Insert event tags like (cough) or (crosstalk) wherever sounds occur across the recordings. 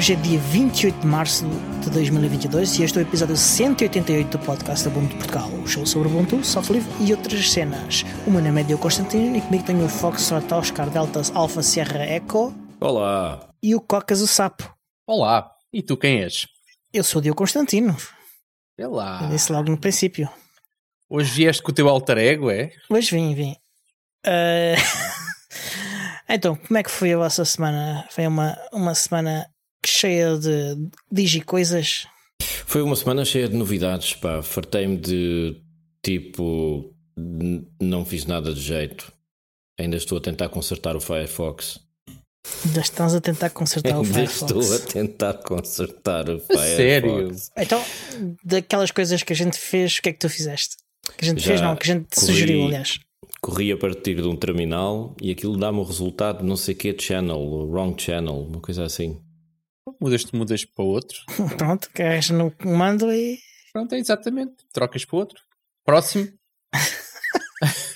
Hoje é dia 28 de março de 2022 e este é o episódio 188 do podcast Ubuntu Portugal, o show sobre Ubuntu, software livre e outras cenas. O meu nome é Diogo Constantino e comigo tenho o Foxtrot Oscar Deltas Alpha Sierra Echo Olá! e o Cocas o Sapo. Olá, e tu quem és? Eu sou o Diogo Constantino, Sei lá. eu disse logo no princípio. Hoje vieste com o teu alter ego, é? Mas vim, vim. Ah, (laughs) então, como é que foi a vossa semana? Foi uma, uma semana cheia de digicoisas? Foi uma semana cheia de novidades, pá. Fartei-me de tipo. Não fiz nada de jeito. Ainda estou a tentar consertar o Firefox. Ainda estamos a tentar consertar o Ainda Firefox. estou a tentar consertar o (laughs) Firefox. sério? Então, daquelas coisas que a gente fez, o que é que tu fizeste? Que a gente Já fez, não, que a gente corri- sugeriu, aliás. Corri a partir de um terminal e aquilo dá-me o resultado de não sei que channel, wrong channel, uma coisa assim. Mudas-te, mudas para outro. (laughs) Pronto, carregas no comando e. Pronto, é exatamente. Trocas para outro. Próximo. (laughs)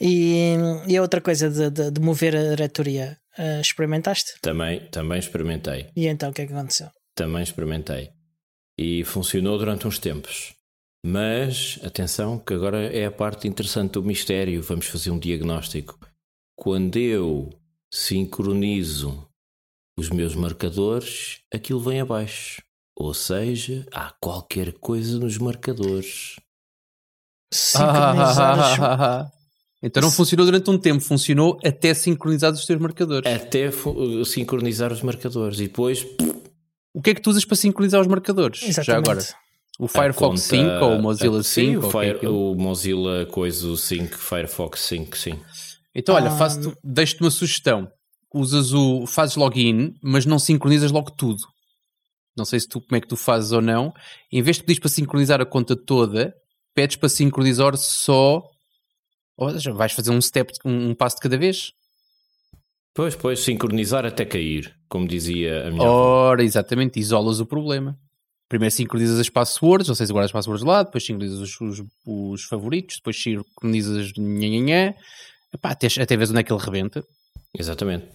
E, e a outra coisa de, de, de mover a diretoria, ah, experimentaste? Também, também experimentei. E então o que é que aconteceu? Também experimentei. E funcionou durante uns tempos. Mas, atenção, que agora é a parte interessante do mistério. Vamos fazer um diagnóstico. Quando eu sincronizo os meus marcadores, aquilo vem abaixo. Ou seja, há qualquer coisa nos marcadores. Sincronizar os- (laughs) então não funcionou durante um tempo, funcionou até sincronizar os teus marcadores. Até sincronizar os marcadores. E depois, O que é que tu usas para sincronizar os marcadores? Já Exatamente. agora. O Firefox conta- 5 ou o Mozilla a- 5? Sim, ou o, é Fire- aquilo? o Mozilla coisa o 5, Firefox 5, sim. Então, olha, Ah, deixo-te uma sugestão. Usas o. fazes login, mas não sincronizas logo tudo. Não sei se tu como é que tu fazes ou não. Em vez de pedires para sincronizar a conta toda, pedes para sincronizar só. Ou seja, vais fazer um step, um, um passo de cada vez. Pois, pois, sincronizar até cair, como dizia a minha avó. Ora, exatamente, isolas o problema. Primeiro sincronizas as passwords, não sei se guardas as passwords de lado, depois sincronizas os, os, os favoritos, depois sincronizas nhanhanhã. Epá, até, até vês onde é que ele rebenta. Exatamente.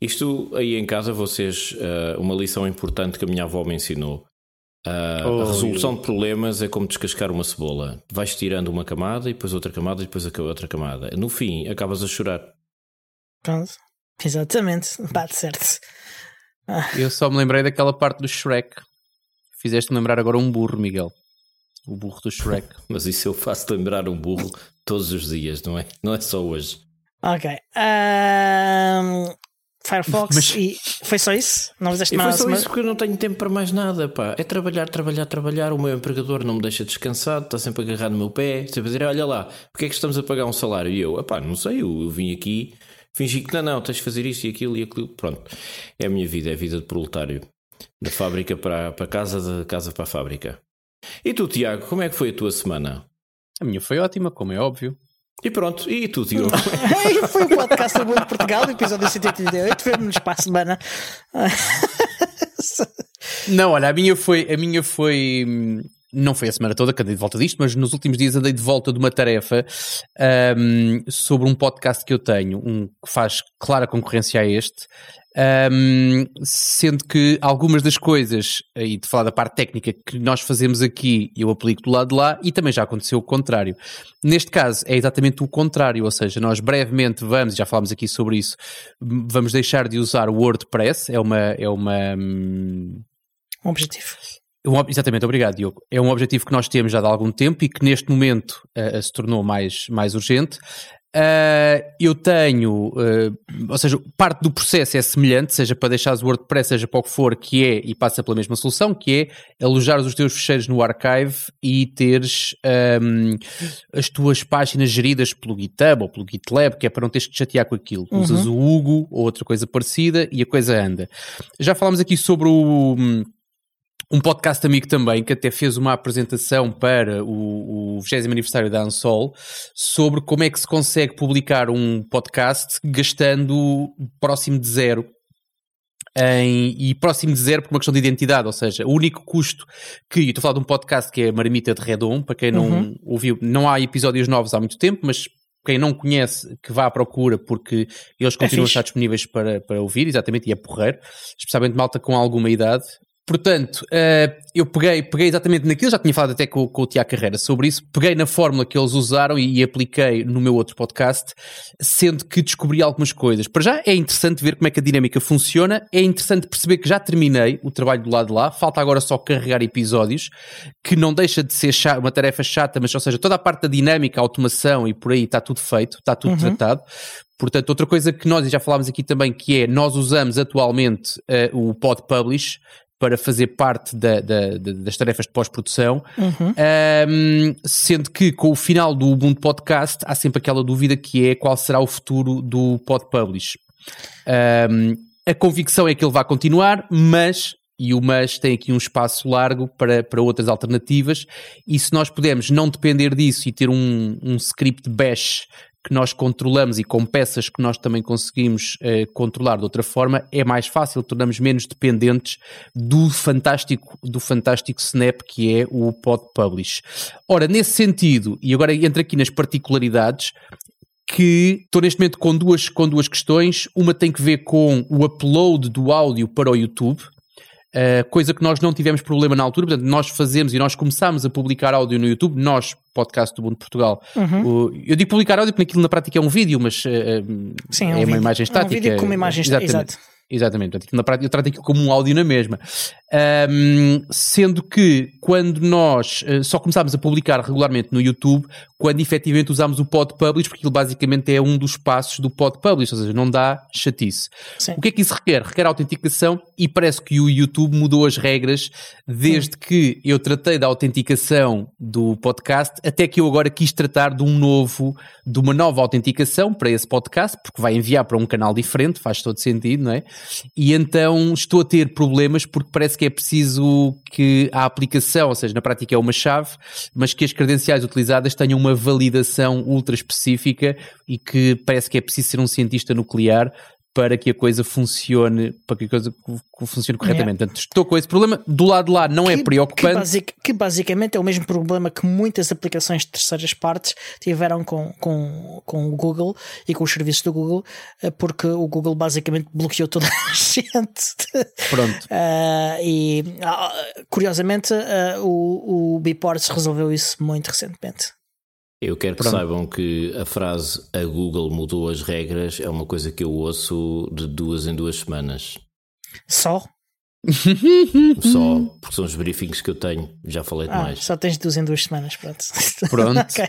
Isto aí em casa, vocês, ah, uma lição importante que a minha avó me ensinou. Ah, Oh, a resolução de problemas é como descascar uma cebola. Vais tirando uma camada e depois outra camada e depois a outra camada. No fim, acabas a chorar. Pronto. Exatamente, bate certo. Eu só me lembrei daquela parte do Shrek. Fizeste-me lembrar agora um burro, Miguel. O burro do Shrek. (laughs) Mas isso eu faço lembrar um burro todos os dias, não é? Não é só hoje. Ok. Ahm, Firefox Mas- e foi só isso? Não fizeste E foi mais só isso porque eu não tenho tempo para mais nada, pá. É trabalhar, trabalhar, trabalhar. O meu empregador não me deixa descansado, está sempre agarrado no meu pé, sempre a dizer: Olha lá, porque é que estamos a pagar um salário? E eu, pá, não sei, eu, eu vim aqui, fingi que não, não, tens de fazer isto e aquilo e aquilo. Pronto, é a minha vida, é a vida de proletário. Da fábrica para, para casa, da casa para a fábrica. E tu, Tiago, como é que foi a tua semana? A minha foi ótima, como é óbvio. E pronto, e tu, Diogo? (laughs) E foi o podcast do Mundo de Portugal, episódio 188. Vemo-nos para a semana. Não, olha, a minha foi. A minha foi não foi a semana toda que andei de volta disto, mas nos últimos dias andei de volta de uma tarefa hum, sobre um podcast que eu tenho, um que faz clara concorrência a este. Hum, sendo que algumas das coisas, aí de falar da parte técnica que nós fazemos aqui, eu aplico do lado de lá e também já aconteceu o contrário. Neste caso é exatamente o contrário, ou seja, nós brevemente vamos, já falámos aqui sobre isso, vamos deixar de usar o WordPress, é uma, é uma, hum, Um objetivo. um exatamente, obrigado, Diogo. É um objetivo que nós temos já de algum tempo e que neste momento ah, se tornou mais, mais urgente. Ah, eu tenho, ah, ou seja, parte do processo é semelhante, seja para deixares o WordPress, seja para o que for, que é, e passa pela mesma solução, que é alojar os teus fecheiros no archive e teres ahm, as tuas páginas geridas pelo GitHub ou pelo GitLab, que é para não teres que te chatear com aquilo. Usas o Hugo ou outra coisa parecida e a coisa anda. Já falámos aqui sobre o um podcast amigo também que até fez uma apresentação para o, o 20 aniversário da Ansol sobre como é que se consegue publicar um podcast gastando próximo de zero. Em, e próximo de zero por uma questão de identidade, ou seja, o único custo que, eu estou a falar de um podcast que é Marmita de Redon, para quem não Uhum. ouviu, não há episódios novos há muito tempo, mas quem não conhece, que vá à procura, porque eles continuam a estar disponíveis para, para ouvir, exatamente, e é porreiro, especialmente malta com alguma idade. Portanto, uh, eu peguei, peguei exatamente naquilo, já tinha falado até com, com o Tiago Carreira sobre isso, peguei na fórmula que eles usaram e, e, apliquei no meu outro podcast, sendo que descobri algumas coisas. Para já é interessante ver como é que a dinâmica funciona, é interessante perceber que já terminei o trabalho do lado de lá, falta agora só carregar episódios, que não deixa de ser chata, uma tarefa chata, mas ou seja, toda a parte da dinâmica, a automação e por aí está tudo feito, está tudo uhum. tratado. Portanto, outra coisa que nós, e já falámos aqui também, que é, nós usamos atualmente uh, o Pod Publish, para fazer parte da, da, das tarefas de pós-produção, uhum. um, sendo que com o final do Ubuntu Podcast há sempre aquela dúvida que é qual será o futuro do Pod Publish. Um, a convicção é que ele vai continuar, mas e o mas tem aqui um espaço largo para, para outras alternativas, e se nós pudermos não depender disso e ter um, um script bash que nós controlamos e com peças que nós também conseguimos eh, controlar de outra forma, é mais fácil, tornamos menos dependentes do fantástico, do fantástico Snap que é o Pod Publish. Ora, nesse sentido, e agora entro aqui nas particularidades, que estou neste momento com duas, com duas questões. Uma tem que ver com o upload do áudio para o YouTube. Uh, coisa que nós não tivemos problema na altura, portanto, nós fazemos e nós começámos a publicar áudio no YouTube, nós, podcast do Mundo Portugal. Uhum. O, eu digo publicar áudio porque aquilo na prática é um vídeo, mas uh, Sim, é, é um uma vídeo. imagem estática. É um vídeo com uma imagem estática, exato. Exatamente, portanto, na prática eu trato aquilo como um áudio na mesma. Um, sendo que quando nós uh, só começámos a publicar regularmente no YouTube, quando efetivamente usámos o Pod Publish, porque ele basicamente é um dos passos do Pod Publish, ou seja, não dá chatice. Sim. O que é que isso requer? Requer autenticação e parece que o YouTube mudou as regras desde Sim. que eu tratei da autenticação do podcast até que eu agora quis tratar de um novo, de uma nova autenticação para esse podcast, porque vai enviar para um canal diferente, faz todo sentido, não é? E então estou a ter problemas porque parece que é preciso que a aplicação, ou seja, na prática é uma chave, mas que as credenciais utilizadas tenham uma validação ultra específica e que parece que é preciso ser um cientista nuclear para que a coisa funcione, para que a coisa funcione corretamente. É. Portanto, estou com esse problema. Do lado de lá não é que, é preocupante. Que, basic, que, basicamente é o mesmo problema que muitas aplicações de terceiras partes tiveram com, com, com o Google e com os serviços do Google, eh, porque o Google basicamente bloqueou toda a (laughs) gente. Pronto. Uh, e uh, curiosamente uh, o, o Biports resolveu isso muito recentemente. Eu quero que Pronto. saibam que a frase a Google mudou as regras é uma coisa que eu ouço de duas em duas semanas. Só? Só, porque são os briefings que eu tenho, já falei ah, demais. Só tens duas em duas semanas, pronto. (laughs) Pronto. okay.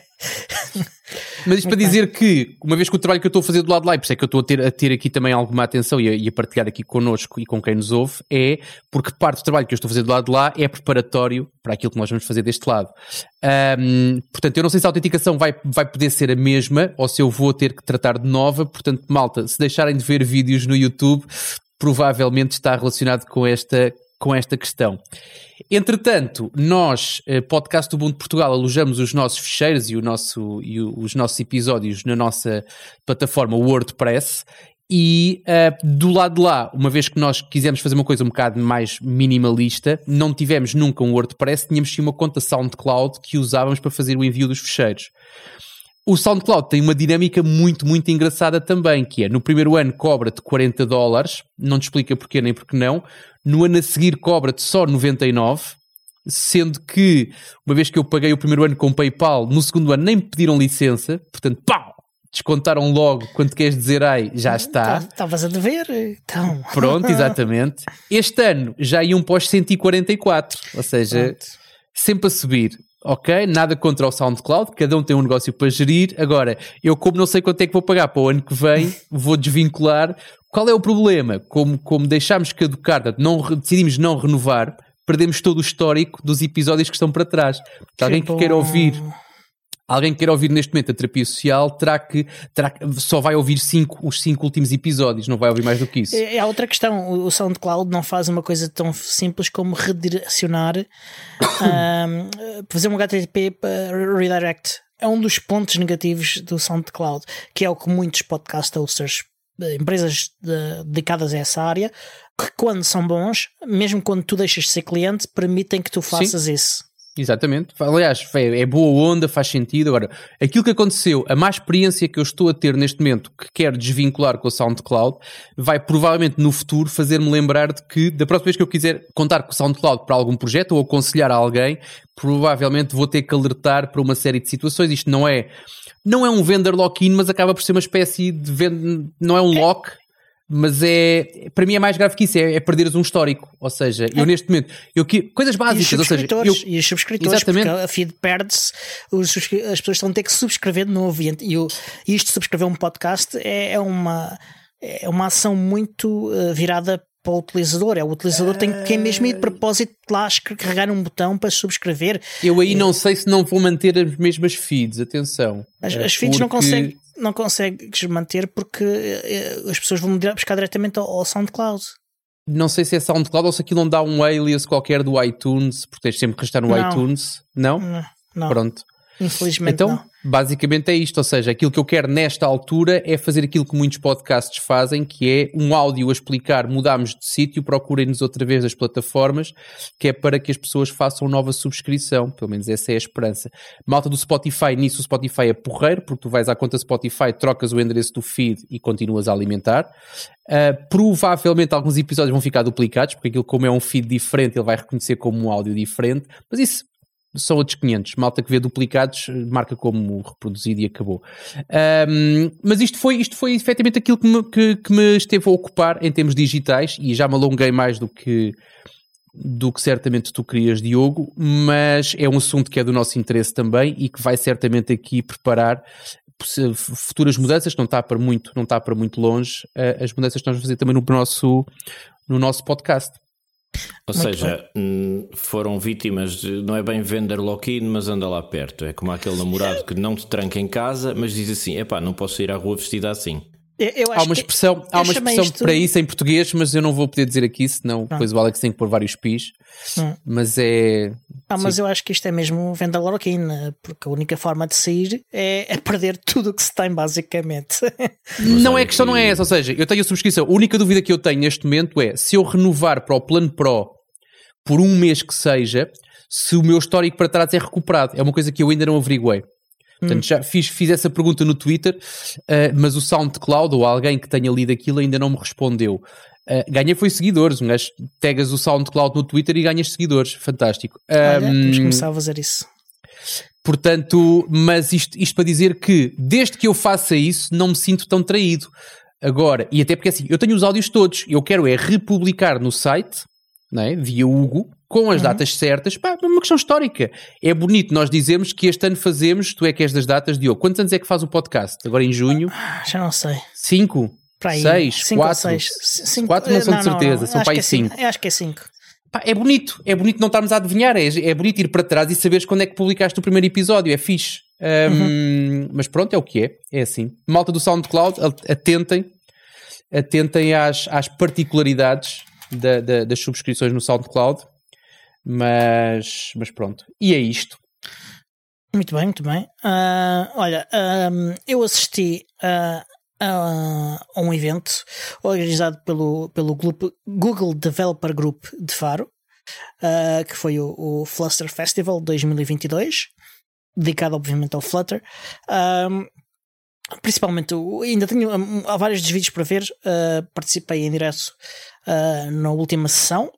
Mas isto para dizer que, uma vez que o trabalho que eu estou a fazer do lado de lá, e por isso é que eu estou a ter, a ter aqui também alguma atenção e a, e a, partilhar aqui connosco e com quem nos ouve, é porque parte do trabalho que eu estou a fazer do lado de lá é preparatório para aquilo que nós vamos fazer deste lado. Um, portanto, eu não sei se a autenticação vai, vai poder ser a mesma ou se eu vou ter que tratar de nova. Portanto, malta, se deixarem de ver vídeos no YouTube, provavelmente está relacionado com esta, com esta questão. Entretanto, nós, eh, Podcast do Ubuntu Portugal, alojamos os nossos ficheiros e, o nosso, e os nossos episódios na nossa plataforma WordPress e uh, do lado de lá, uma vez que nós quisemos fazer uma coisa um bocado mais minimalista, não tivemos nunca um WordPress, tínhamos sim uma conta SoundCloud que usávamos para fazer o envio dos ficheiros. O SoundCloud tem uma dinâmica muito, muito engraçada também, que é no primeiro ano cobra-te 40 dólares, não te explica porquê nem porque não, no ano a seguir cobra-te só 99, sendo que, uma vez que eu paguei o primeiro ano com PayPal, no segundo ano nem me pediram licença, portanto, pau! Descontaram logo quando queres dizer ai, já está. Estavas a dever, então. Pronto, (laughs) exatamente. Este ano já iam para os 144, ou seja, Pronto. sempre a subir ok, nada contra o SoundCloud, cada um tem um negócio para gerir. Agora, eu, como não sei quanto é que vou pagar para o ano que vem, (laughs) vou desvincular. Qual é o problema? Como, como deixámos caducar, não, decidimos não renovar, perdemos todo o histórico dos episódios que estão para trás. Que alguém que queira ouvir Alguém que queira ouvir neste momento a terapia social terá que, terá só vai ouvir cinco, os cinco últimos episódios, não vai ouvir mais do que isso. É, é outra questão. O SoundCloud não faz uma coisa tão simples como redirecionar, (coughs) um, fazer um HTTP redirect. É um dos pontos negativos do SoundCloud, que é o que muitos podcast hosters, eh, empresas de, dedicadas a essa área, que quando são bons, mesmo quando tu deixas de ser cliente, permitem que tu faças Sim. isso. Exatamente. Aliás, é, é boa onda, faz sentido. Agora, aquilo que aconteceu, a má experiência que eu estou a ter neste momento, que quero desvincular com a SoundCloud, vai provavelmente no futuro fazer-me lembrar de que, da próxima vez que eu quiser contar com o SoundCloud para algum projeto ou aconselhar a alguém, provavelmente vou ter que alertar para uma série de situações. Isto não é, não é um vendor lock-in, mas acaba por ser uma espécie de vend... não é um lock, mas é para mim é mais grave que isso, é, é perderes um histórico. Ou seja, eu é. neste momento, eu que coisas básicas, e os ou seja, eu, e os subscritores, exatamente. porque a feed perde-se, as pessoas estão a ter que subscrever de novo. E, e, e isto de subscrever um podcast é, é uma é uma ação muito uh, virada para o utilizador. É o utilizador tem que mesmo ir de propósito lá carregar um botão para subscrever. Eu aí não sei se não vou manter as mesmas feeds, atenção. As, as feeds porque... não conseguem não consegues manter porque eh, as pessoas vão buscar diretamente ao, ao SoundCloud. Não sei se é SoundCloud ou se aquilo não dá um alias qualquer do iTunes, porque tens sempre que estar no não. iTunes. Não? não? Não. Pronto. Infelizmente então, não. Basicamente é isto, ou seja, aquilo que eu quero nesta altura é fazer aquilo que muitos podcasts fazem, que é um áudio a explicar, mudamos de sítio, procurem-nos outra vez as plataformas, que é para que as pessoas façam nova subscrição, pelo menos essa é a esperança. Malta do Spotify, nisso o Spotify é porreiro, porque tu vais à conta Spotify, trocas o endereço do feed e continuas a alimentar. Uh, provavelmente alguns episódios vão ficar duplicados, porque aquilo como é um feed diferente, ele vai reconhecer como um áudio diferente, mas isso são outros 500. Malta que vê duplicados, marca como reproduzido e acabou. Um, mas isto foi, isto foi efetivamente aquilo que me, que, que me esteve a ocupar em termos digitais e já me alonguei mais do que, do que certamente tu querias, Diogo, mas é um assunto que é do nosso interesse também e que vai certamente aqui preparar futuras mudanças, não está para muito, não está para muito longe, as mudanças que nós vamos fazer também no nosso, no nosso podcast. Ou Muito seja, bem. Hum, foram vítimas de, não é bem vender lock-in, mas anda lá perto. É como aquele namorado que não te tranca em casa, mas diz assim: epá, não posso ir à rua vestida assim. Há uma expressão, há uma expressão isto... para isso em português, mas eu não vou poder dizer aqui, senão depois o Alex tem que pôr vários pis. Hum. Mas é. Ah, mas Sim. eu acho que isto é mesmo venda loroquina, porque a única forma de sair é, é perder tudo o que se tem, basicamente. não é, a questão, não é essa. Ou seja, eu tenho a subscrição. A única dúvida que eu tenho neste momento é se eu renovar para o plano Pro por um mês que seja, se o meu histórico para trás é recuperado. É uma coisa que eu ainda não averiguei. Portanto, hum. já fiz, fiz essa pergunta no Twitter, uh, mas o SoundCloud ou alguém que tenha lido aquilo ainda não me respondeu. Uh, ganhei foi seguidores, mas tagas o SoundCloud no Twitter e ganhas seguidores. Fantástico. Olha, um, temos que começar a fazer isso. Portanto, mas isto, isto para dizer que desde que eu faça isso não me sinto tão traído. Agora, e até porque assim, eu tenho os áudios todos, eu quero é republicar no site, não é? via Hugo, com as uhum. datas certas, pá, é uma questão histórica. É bonito nós dizemos que este ano fazemos, tu é que és das datas, Diogo, quantos anos é que faz o podcast? Agora em junho? Ah, já não sei. Cinco? Para aí. Seis? Cinco quatro? Seis. Cinco, quatro não são não, de certeza, não, não. são para aí é cinco. cinco. Acho que é cinco. Pá, é bonito, é bonito não estarmos a adivinhar, é, é bonito ir para trás e saberes quando é que publicaste o primeiro episódio, é fixe. Um, uhum. Mas pronto, é o que é, é assim. Malta do SoundCloud, atentem, atentem às, às particularidades da, da, das subscrições no SoundCloud, mas, mas pronto. E é isto. Muito bem, muito bem. Uh, olha, eu assisti a, a, um evento organizado pelo, pelo Google Developer Group de Faro, uh, que foi o, o, Fluster Festival 2022, dedicado obviamente ao Flutter. Principalmente, ainda tenho há vários vídeos para ver, uh, participei em direto na última sessão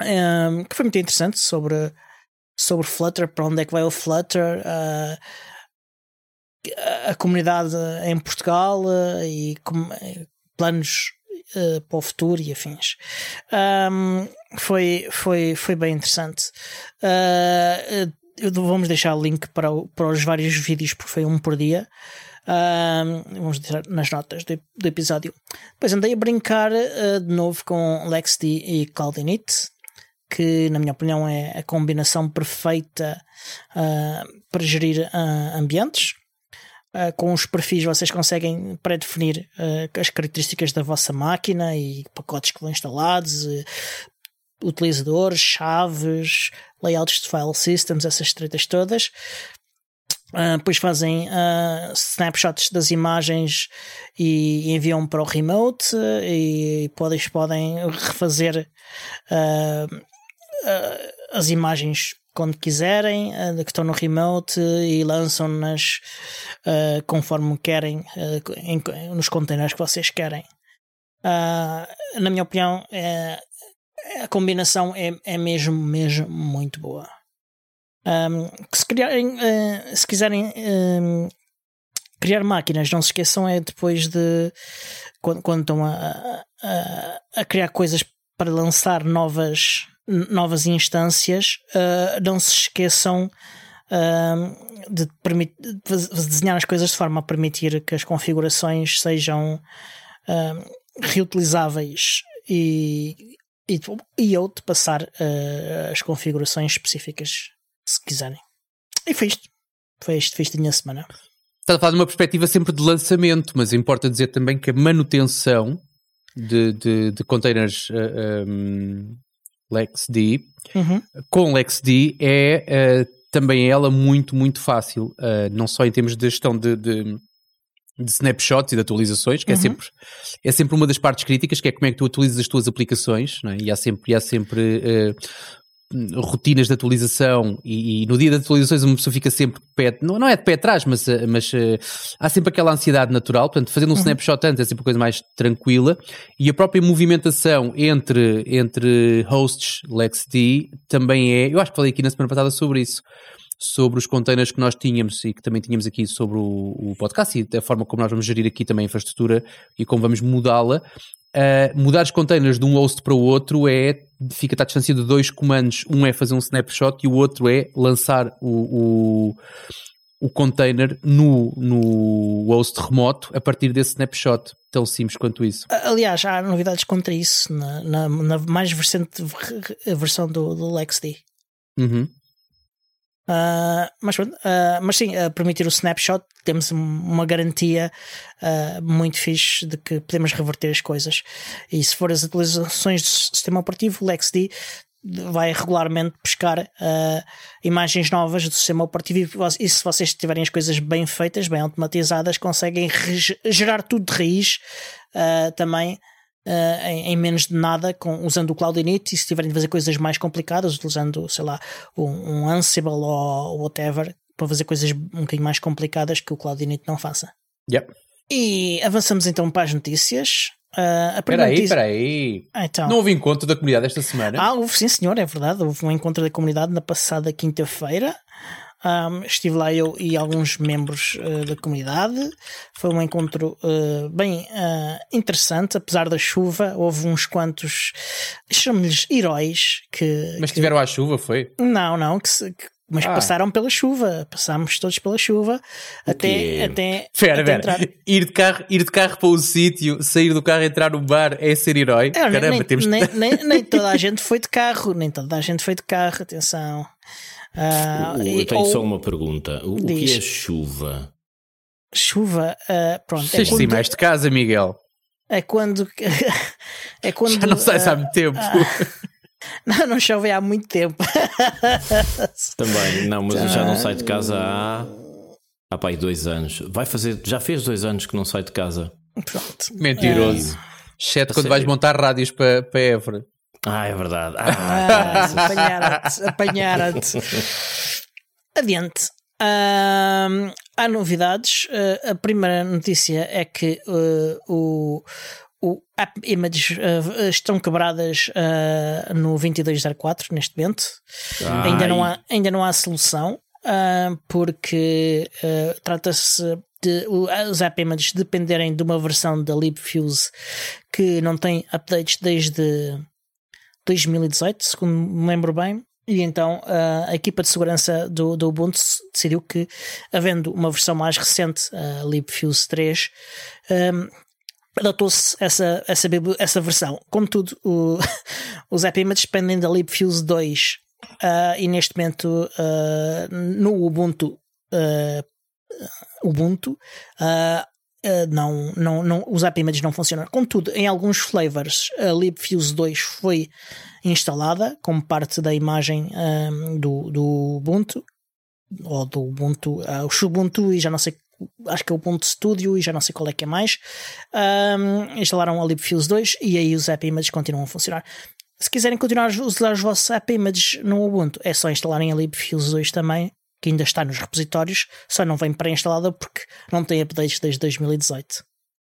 um, que foi muito interessante sobre, sobre Flutter, para onde é que vai o Flutter, uh, a comunidade em Portugal uh, e com, planos uh, para o futuro e afins. Um, foi, foi, foi bem interessante. vamos deixar o link para, para os vários vídeos, porque foi um por dia. vamos deixar nas notas do, do, episódio. Depois andei a brincar uh, de novo com LexD e Cloudinit, que, na minha opinião, é a combinação perfeita uh, para gerir uh, ambientes. Uh, com os perfis vocês conseguem pré-definir as características da vossa máquina e pacotes que vão instalados, utilizadores, chaves, layouts de file systems, essas tretas todas. Uh, depois fazem uh, snapshots das imagens e enviam para o remote e podem, podem refazer uh, uh, as imagens quando quiserem, uh, que estão no remote e lançam-nas uh, conforme querem, em, nos containers que vocês querem. na minha opinião, é, a combinação é, é mesmo, mesmo muito boa. Um, se, criarem, se quiserem um, criar máquinas, não se esqueçam, é depois de quando, quando estão a, a, a criar coisas para lançar novas, novas instâncias, uh, não se esqueçam uh, de, de, desenhar as coisas de forma a permitir que as configurações sejam uh, reutilizáveis e, e, e eu de passar as configurações específicas se quiserem. E foi isto. Foi isto, foi isto a minha semana. Está a falar de uma perspectiva sempre de lançamento, mas importa dizer também que a manutenção de, de, de containers uh, um, LexD uhum. com LexD é uh, também ela muito, muito fácil, uh, não só em termos de gestão de, de, de snapshots e de atualizações, que é uhum. é, sempre, é sempre uma das partes críticas, que é como é que tu atualizas as tuas aplicações, é? e há sempre, há sempre uh, rotinas de atualização e, e, no dia das atualizações uma pessoa fica sempre de pé, não, não é de pé atrás, mas, eh, mas uh, há sempre aquela ansiedade natural, portanto fazendo um uhum. snapshot antes é sempre uma coisa mais tranquila e a própria movimentação entre, entre hosts LexD também é, eu acho que falei aqui na semana passada sobre isso, sobre os containers que nós tínhamos e que também tínhamos aqui sobre o, o podcast e a forma como nós vamos gerir aqui também a infraestrutura e como vamos mudá-la. Uh, mudar os containers de um host para o outro é fica a distância de dois comandos. Um é fazer um snapshot e o outro é lançar o, o, o container no, no host remoto a partir desse snapshot. Tão simples quanto isso. Aliás, há novidades contra isso na, na, na mais recente versão do, do LexD. Uhum. Uh, mas, uh, mas sim, uh, permitir o snapshot, temos uma garantia muito fixe de que podemos reverter as coisas. E se for as atualizações do sistema operativo, o LexD vai regularmente buscar imagens novas do sistema operativo e se vocês tiverem as coisas bem feitas, bem automatizadas, conseguem gerar tudo de raiz também uh, em, em, menos de nada com, usando o Cloud Init e se tiverem de fazer coisas mais complicadas, utilizando, sei lá, um, um Ansible ou whatever, para fazer coisas um bocadinho mais complicadas que o Cloud Init não faça. Yep. E avançamos então para as notícias. Uh, peraí, notícia... peraí. Ah, então. Não houve encontro da comunidade esta semana? Ah, houve sim, senhor, é verdade. Houve um encontro da comunidade na passada quinta-feira. Um, estive lá eu e alguns membros uh, da comunidade. Foi um encontro uh, bem uh, interessante, apesar da chuva. Houve uns quantos, chamamos-lhes heróis que. Mas estiveram que... à chuva, foi? Não, não, que, se, que mas ah. passaram pela chuva, passámos todos pela chuva até até, Fera, até entrar... ir de carro, ir de carro para o sítio, sair do carro, entrar no bar é ser herói. É, Caramba, nem, temos nem, (laughs) nem, nem toda a gente foi de carro, nem toda a gente foi de carro, atenção. Uh, eu tenho ou, só uma pergunta. O, diz, que é chuva? Chuva, uh, pronto. É quando, mais de casa, Miguel. É quando. (laughs) é quando Já não sai uh, há muito tempo. Uh, (laughs) não, não chove há muito tempo. (laughs) Também, não, mas eu já não saio de casa há. Há pai dois anos. Vai fazer. Já fez dois anos que não sai de casa. Pronto. Mentiroso. É. Exceto quando vais montar rádios para, para Évora. Ah, é verdade. Ah, ah apanharam-te, apanharam-te. Adiante. Uh, há novidades. Uh, a primeira notícia é que uh, o, o App Images uh, estão quebradas uh, no 2204 neste momento. Ainda não, há, ainda não há solução, porque trata-se de os App Images dependerem de uma versão da LibFuse que não tem updates desde 2018, segundo me lembro bem. E então a equipa de segurança do, do Ubuntu decidiu que, havendo uma versão mais recente, a LibFuse 3, um, adotou-se essa, essa, essa versão. Contudo, o, (laughs) os app images dependem da LibFuse 2 uh, e neste momento uh, no Ubuntu, uh, Ubuntu não, não, não, os app images não funcionam. Contudo, em alguns flavors, a LibFuse 2 foi instalada como parte da imagem um, do, do Ubuntu ou do Ubuntu, uh, o Ubuntu e já não sei acho que é o Ubuntu Studio e já não sei qual é que é mais um, instalaram a LibFuse 2 e aí os App Images continuam a funcionar se quiserem continuar a usar os vossos app images no Ubuntu, é só instalarem a libfuse 2 também, que ainda está nos repositórios, só não vem pré-instalada porque não tem updates desde 2018.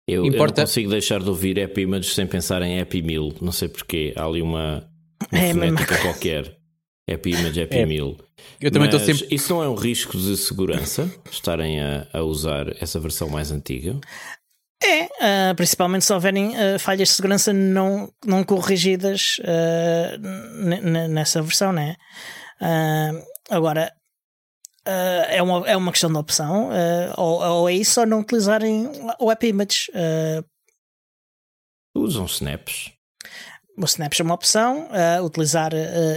Eu, Importa... eu não consigo deixar de ouvir app images sem pensar em app 1000, não sei porquê, há ali uma, uma (laughs) é fonética qualquer. App image, app é. 1000. Eu também estou sempre. Isso não é um risco de segurança (laughs) estarem a, a usar essa versão mais antiga? É, uh, principalmente se houverem uh, falhas de segurança não, não corrigidas uh, nessa versão, né? agora, é, uma, é uma questão de opção, ou, ou, é isso ou não utilizarem o App Image. Usam snaps. O snaps é uma opção, utilizar,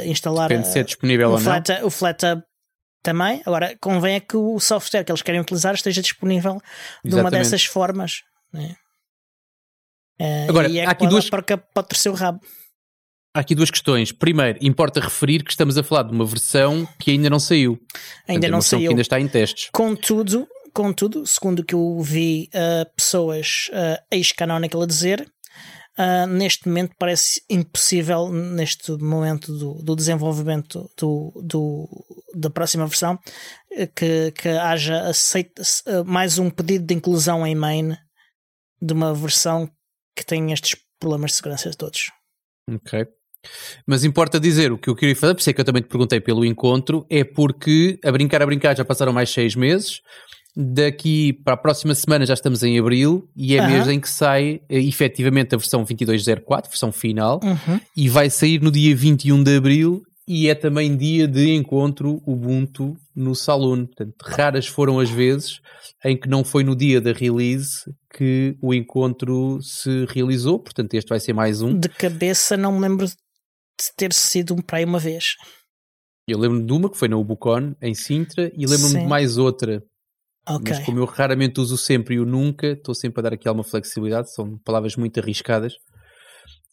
instalar. Depende de ser disponível o ou flat, não. O FlatHub também. Agora, convém é que o software que eles querem utilizar esteja disponível de Exatamente. uma dessas formas. Né? Uh, Agora, e é há aqui duas para, para o terceiro rabo. Há aqui duas questões. Primeiro, importa referir que estamos a falar de uma versão que ainda não saiu. Ainda Portanto, não saiu. que ainda está em testes. Contudo, contudo segundo o que eu vi uh, pessoas uh, ex-canonical a dizer, uh, neste momento parece impossível, neste momento do, do desenvolvimento do, do, da próxima versão, que, que haja aceita, mais um pedido de inclusão em main de uma versão que tem estes problemas de segurança todos. Ok. Mas importa dizer o que eu queria fazer, por isso é que eu também te perguntei pelo encontro, é porque a brincar a brincar já passaram mais seis meses. Daqui para a próxima semana já estamos em abril e é uhum. mês em que sai eh, efetivamente a versão 2204, versão final, uhum. e vai sair no dia 21 de abril e é também dia de encontro Ubuntu no Saloon. Portanto, raras foram as vezes em que não foi no dia da release que o encontro se realizou. Portanto, este vai ser mais um. De cabeça, não me lembro de ter sido um para aí uma vez. Eu lembro-me de uma que foi na Ubucon, em Sintra, e lembro-me de mais outra. Okay. Mas como eu raramente uso sempre e o nunca, estou sempre a dar aqui alguma flexibilidade, são palavras muito arriscadas.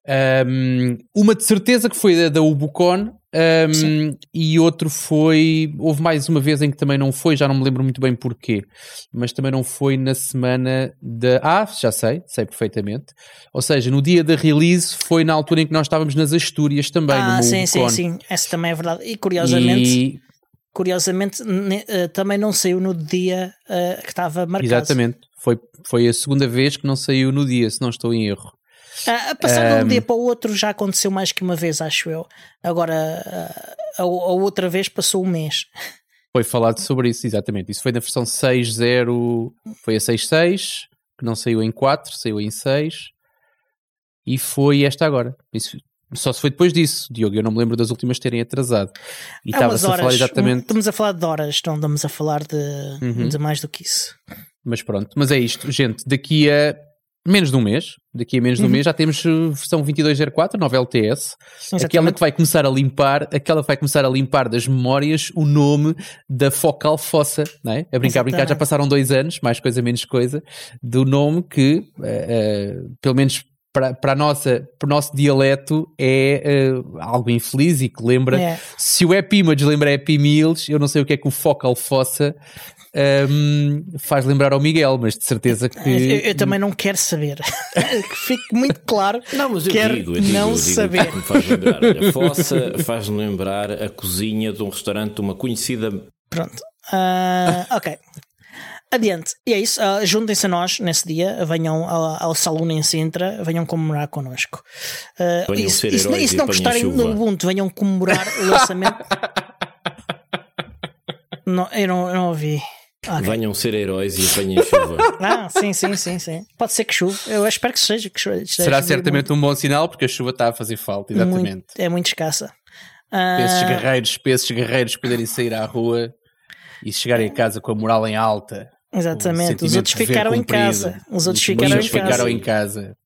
Um, uma de certeza que foi da, da Ubucon um, e outro foi. Houve mais uma vez em que também não foi, já não me lembro muito bem porquê, mas também não foi na semana da. Ah, já sei, sei perfeitamente. Ou seja, no dia da release foi na altura em que nós estávamos nas Astúrias também. Ah, sim, sim, sim, essa também é verdade. E curiosamente. E... Curiosamente, uh, também não saiu no dia uh, que estava marcado. Exatamente, foi, foi a segunda vez que não saiu no dia, se não estou em erro. Uh, passar de um dia para o outro já aconteceu mais que uma vez, acho eu. Agora, uh, a, a, outra vez passou um mês. Foi falado sobre isso, exatamente. Isso foi na versão 6.0, foi a 6.6, que não saiu em 4, saiu em 6. E foi esta agora. Isso, só se foi depois disso, Diogo. Eu não me lembro das últimas terem atrasado. E estava-se a falar exatamente. Estamos a falar de horas, não estamos a falar de, uhum. de mais do que isso. Mas pronto, mas é isto, gente. Daqui a menos de um mês, daqui a menos de um uhum. mês, já temos uh, versão 2204, nova LTS, Exatamente. aquela que vai começar a limpar, aquela que vai começar a limpar das memórias o nome da focal fossa, não é? A brincar, a brincar, já passaram dois anos, mais coisa, menos coisa, do nome que, uh, uh, pelo menos para, para, a nossa, para o nosso dialeto é uh, algo infeliz e que lembra. É. Se o Happy Image lembra Meals, eu não sei o que é que o Focal Fossa um, faz lembrar ao Miguel, mas de certeza que. Eu, eu também não quero saber. que (laughs) fique muito claro. Não, mas eu quero digo, eu digo, não eu digo, saber. Me faz lembrar. A fossa faz-me lembrar a cozinha de um restaurante de uma conhecida. Pronto. Uh, ok. Adiante. E é isso. Uh, Juntem-se a nós nesse dia. Venham ao, ao Salão em Sintra. Venham comemorar connosco. Uh, isso, isso, isso não gostarem no Ubuntu, venham comemorar o lançamento. (laughs) não, eu não, eu não ouvi. Okay. Venham ser heróis e apanhem chuva. (laughs) ah, sim, sim, sim, sim. Pode ser que chuva. Eu espero que seja. Que chuva, Será certamente muito. um bom sinal porque a chuva está a fazer falta, exatamente. Muito, é muito escassa. Uh... Esses guerreiros, esses guerreiros poderem sair à rua e chegarem a casa com a moral em alta. Exatamente. Os outros ficaram em casa. Os outros ficaram, em, ficaram casa. em casa.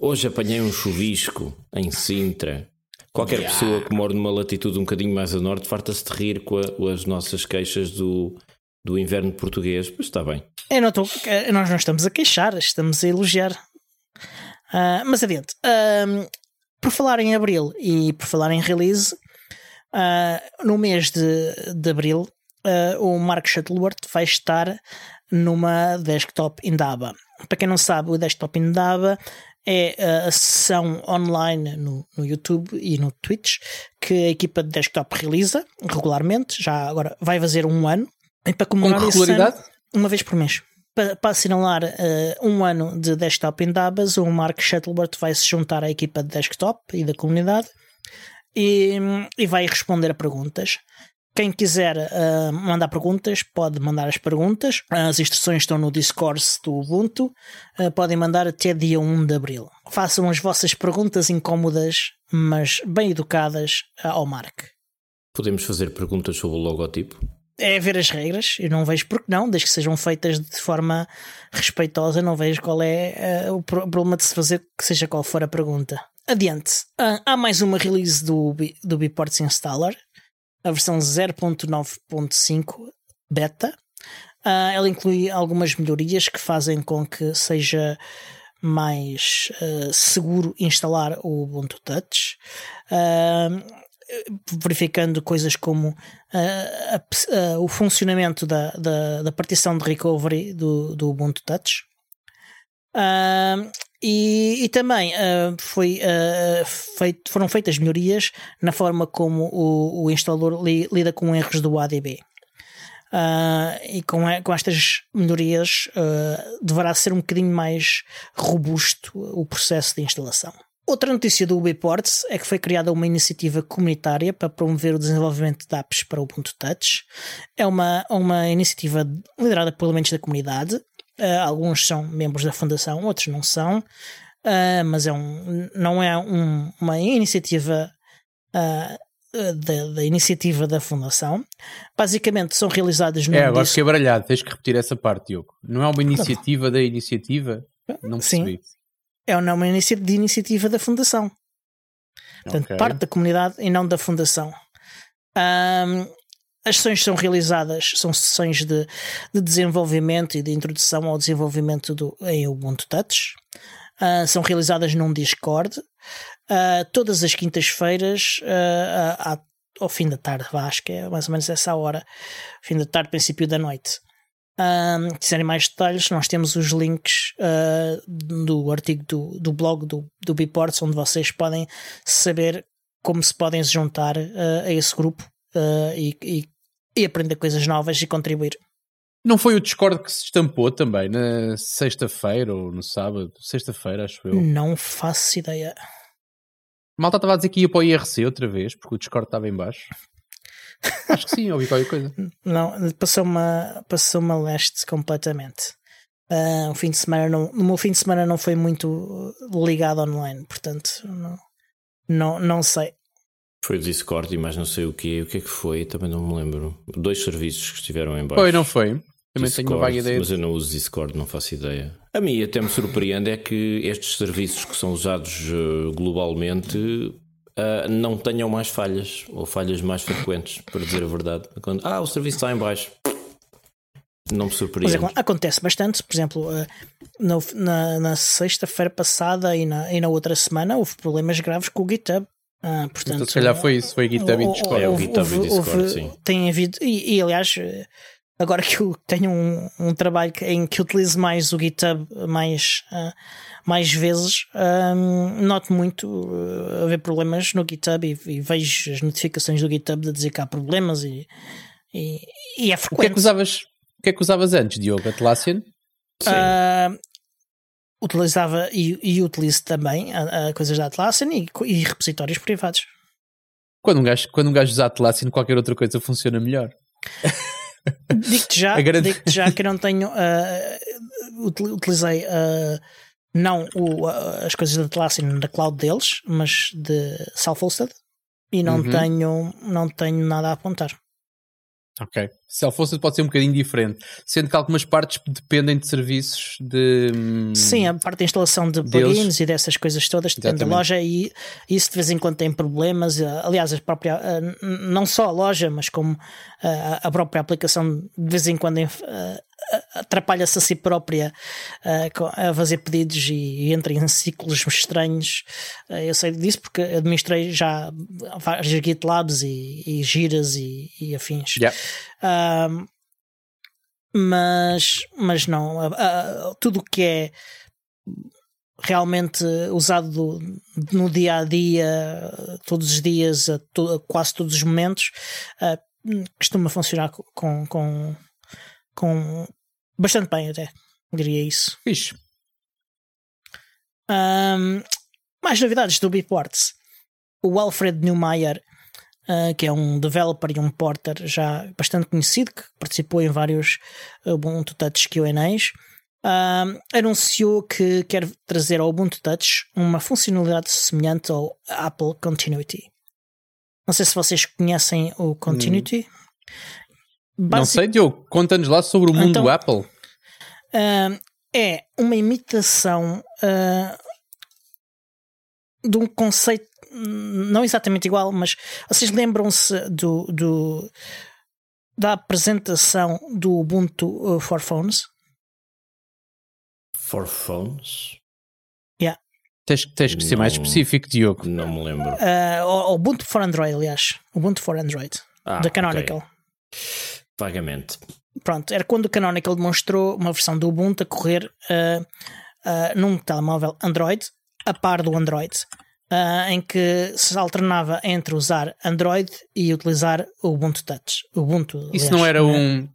Hoje apanhei um chuvisco em Sintra. Qualquer yeah. pessoa que mora numa latitude um bocadinho mais a norte farta-se de rir com, a, com as nossas queixas do, do inverno português, mas está bem. Eu não tô, eh, nós não estamos a queixar, estamos a elogiar. Uh, mas adiante. Uh, por falar em abril e por falar em release, uh, no mês de, de abril, o Mark Shuttleworth vai estar numa desktop Indaba. Para quem não sabe, o desktop Indaba é a sessão online no, no YouTube e no Twitch que a equipa de desktop realiza regularmente. Já agora vai fazer um ano. E para comemorar Com regularidade? Ano, uma vez por mês. Para, para assinalar uh, um ano de desktop em Dabas, o Mark Shuttleworth vai se juntar à equipa de desktop e da comunidade e, e vai responder a perguntas. Quem quiser uh, mandar perguntas, pode mandar as perguntas. As instruções estão no Discord do Ubuntu. Uh, podem mandar até dia 1 de abril. Façam as vossas perguntas incómodas, mas bem educadas, uh, ao Mark. Podemos fazer perguntas sobre o logotipo? É ver as regras. Eu não vejo porque não, desde que sejam feitas de forma respeitosa. Não vejo qual é o problema de se fazer, que seja qual for a pergunta. Adiante. há mais uma release do, do Beports Installer a versão 0.9.5 beta. Uh, ela inclui algumas melhorias que fazem com que seja mais uh, seguro instalar o Ubuntu Touch. Uh, verificando coisas como a, o funcionamento da, da, da, partição de recovery do, do Ubuntu Touch. Uh, e, e também uh, foi, uh, feito, foram feitas melhorias na forma como o, o instalador li, lida com erros do ADB. Uh, e com, com estas melhorias deverá ser um bocadinho mais robusto o processo de instalação. Outra notícia do Ubiports é que foi criada uma iniciativa comunitária para promover o desenvolvimento de apps para o Ubuntu Touch. É uma, uma iniciativa liderada por elementos da comunidade Uh, alguns são membros da fundação, outros não são, uh, mas é um, não é um, uma iniciativa uh, da, da, iniciativa da fundação. Basicamente são realizadas no. É, agora fiquei baralhado, tens que repetir essa parte, Diogo. Não é uma iniciativa da iniciativa? Não percebi. Sim, é uma iniciativa de iniciativa da fundação. Portanto, okay. parte da comunidade e não da fundação. Um, as sessões são realizadas, são sessões de, de desenvolvimento e de introdução ao desenvolvimento do, em Ubuntu Touch. Uh, são realizadas num Discord. Uh, todas as quintas-feiras, uh, ao fim da tarde, acho que é mais ou menos essa hora, fim da tarde, princípio da noite. Um, se quiserem mais detalhes, nós temos os links uh, do artigo do, do blog do, do Biports, onde vocês podem saber como se podem se juntar uh, a esse grupo uh, e, e, e aprender coisas novas e contribuir. Não foi o Discord que se estampou também na sexta-feira ou no sábado? Sexta-feira, acho eu. Não faço ideia. Malta estava a dizer que ia para o IRC outra vez, porque o Discord estava em baixo. Acho que sim, ouvi qualquer coisa. Não, passou uma, passou uma leste completamente. Uh, o fim de semana não, no meu fim de semana não foi muito ligado online, portanto não, não, não sei. Foi o Discord e mais não sei o que O que é que foi? Também não me lembro. Dois serviços que estiveram em baixo. Foi, não foi? Também Discord, tenho uma vaga ideia. Mas eu não uso Discord, não faço ideia. A mim até me surpreende é que estes serviços que são usados uh, globalmente uh, não tenham mais falhas ou falhas mais frequentes, para dizer a verdade. Quando, ah, o serviço está em baixo. Não me surpreende. Mas acontece bastante, por exemplo, uh, no, na, na sexta-feira passada e na, e na outra semana houve problemas graves com o GitHub. Ah, portanto, então, se calhar foi isso, foi GitHub e Discord. É o GitHub e Discord, sim. Tem havido, e, e, aliás, agora que eu tenho um, um trabalho em que utilizo mais o GitHub mais, uh, mais vezes, um, noto muito uh, haver problemas no GitHub e, e, vejo as notificações do GitHub de dizer que há problemas e, e, e é frequente. O que é que usavas, o que é que usavas antes, Diogo? Atlassian? Uh, utilizava e, e utilizo também a, a coisas da Atlassian e, e, repositórios privados. Quando um, gajo, quando um gajo usa Atlassian, qualquer outra coisa funciona melhor. (laughs) Digo-te já, grande... digo já que eu não tenho. Uh, utilizei uh, não o, uh, as coisas da Atlassian da cloud deles, mas de self-hosted e não, uhum. tenho, não tenho nada a apontar. Ok. Self-hosted pode ser um bocadinho diferente, sendo que algumas partes dependem de serviços de. Hum, Sim, a parte da instalação de plugins e dessas coisas todas depende Exatamente. da loja e isso de vez em quando tem problemas. Eh, aliás, a própria, eh, não só a loja, mas como eh, a própria aplicação de vez em quando atrapalha-se a si própria uh, a fazer pedidos e, e entra em ciclos estranhos. Uh, eu sei disso porque administrei já várias GitLabs e, e giras e, e afins. Yeah. Uh, mas, mas não, tudo o que é realmente usado do, no dia a dia, todos os dias, a, to, a quase todos os momentos, uh, costuma funcionar com, com, com bastante bem, até diria isso. Fixe. Um, mais novidades do Beeports. O Alfred Neumeyer, uh, que é um developer e um porter já bastante conhecido, que participou em vários Ubuntu Touch QAs, uh, anunciou que quer trazer ao Ubuntu Touch uma funcionalidade semelhante ao Apple Continuity. Não sei se vocês conhecem o Continuity. Hum. Não sei, Diogo, conta-nos lá sobre o mundo então, do Apple. Uh, é uma imitação uh, de um conceito não exatamente igual, mas vocês lembram-se do, do, da apresentação do Ubuntu for Phones? For Phones? Yeah. Tens, tens que ser não, mais específico, Diogo. Não me lembro. Uh, o Ubuntu for Android, aliás. Ubuntu for Android. Ah, da Canonical. Okay. Vagamente. Pronto, era quando o Canonical demonstrou uma versão do Ubuntu a correr uh, uh, num telemóvel Android, a par do Android uh, em que se alternava entre usar Android e utilizar o Ubuntu Touch. Ubuntu, Isso aliás, não era um.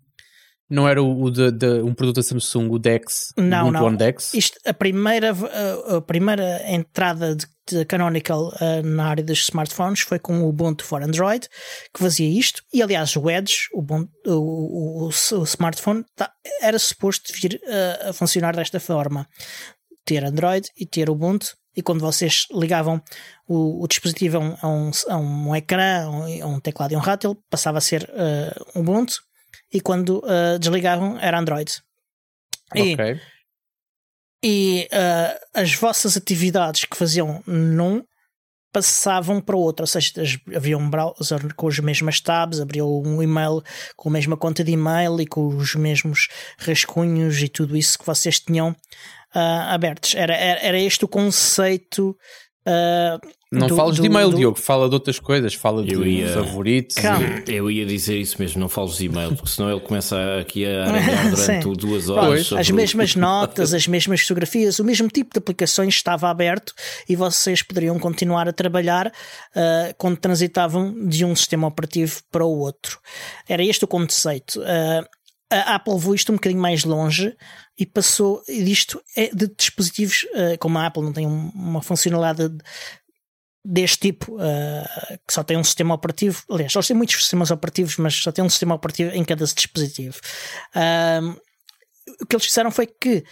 Não era o, de, de, um produto da Samsung, o Dex? Não, Ubuntu não. Dex? Isto, a, primeira, a, primeira entrada de, de Canonical uh, na área dos smartphones foi com o Ubuntu for Android, que fazia isto. E aliás, o Edge, o, o, o, o smartphone, tá, era suposto vir uh, a funcionar desta forma: ter Android e ter Ubuntu e quando vocês ligavam o, o dispositivo a um, a um, a um ecrã, a um, teclado e um rátil, passava a ser uh, Ubuntu, e quando uh, desligavam era Android. E, e uh, as vossas atividades que faziam num passavam para o outro, ou seja, havia um browser com as mesmas tabs, abriu um e-mail com a mesma conta de e-mail e com os mesmos rascunhos e tudo isso que vocês tinham uh, abertos. Era, era, era, este o conceito. Uh, não do, fales do, de e-mail, do... Diogo, fala de outras coisas, fala de ia... favoritos. E... Eu ia dizer isso mesmo, não fales de e-mail, porque senão ele começa aqui a (laughs) aranhar durante duas horas. As mesmas notas, as (laughs) mesmas fotografias, o mesmo tipo de aplicações estava aberto e vocês poderiam continuar a trabalhar uh, quando transitavam de um sistema operativo para o outro. Era este o conceito. Uh, a Apple levou isto um bocadinho mais longe e passou disto é de dispositivos, uh, como a Apple não tem uma funcionalidade deste tipo, uh, que só tem um sistema operativo. Aliás, eles têm muitos sistemas operativos, mas só tem um sistema operativo em cada dispositivo. Uh, o que eles fizeram foi que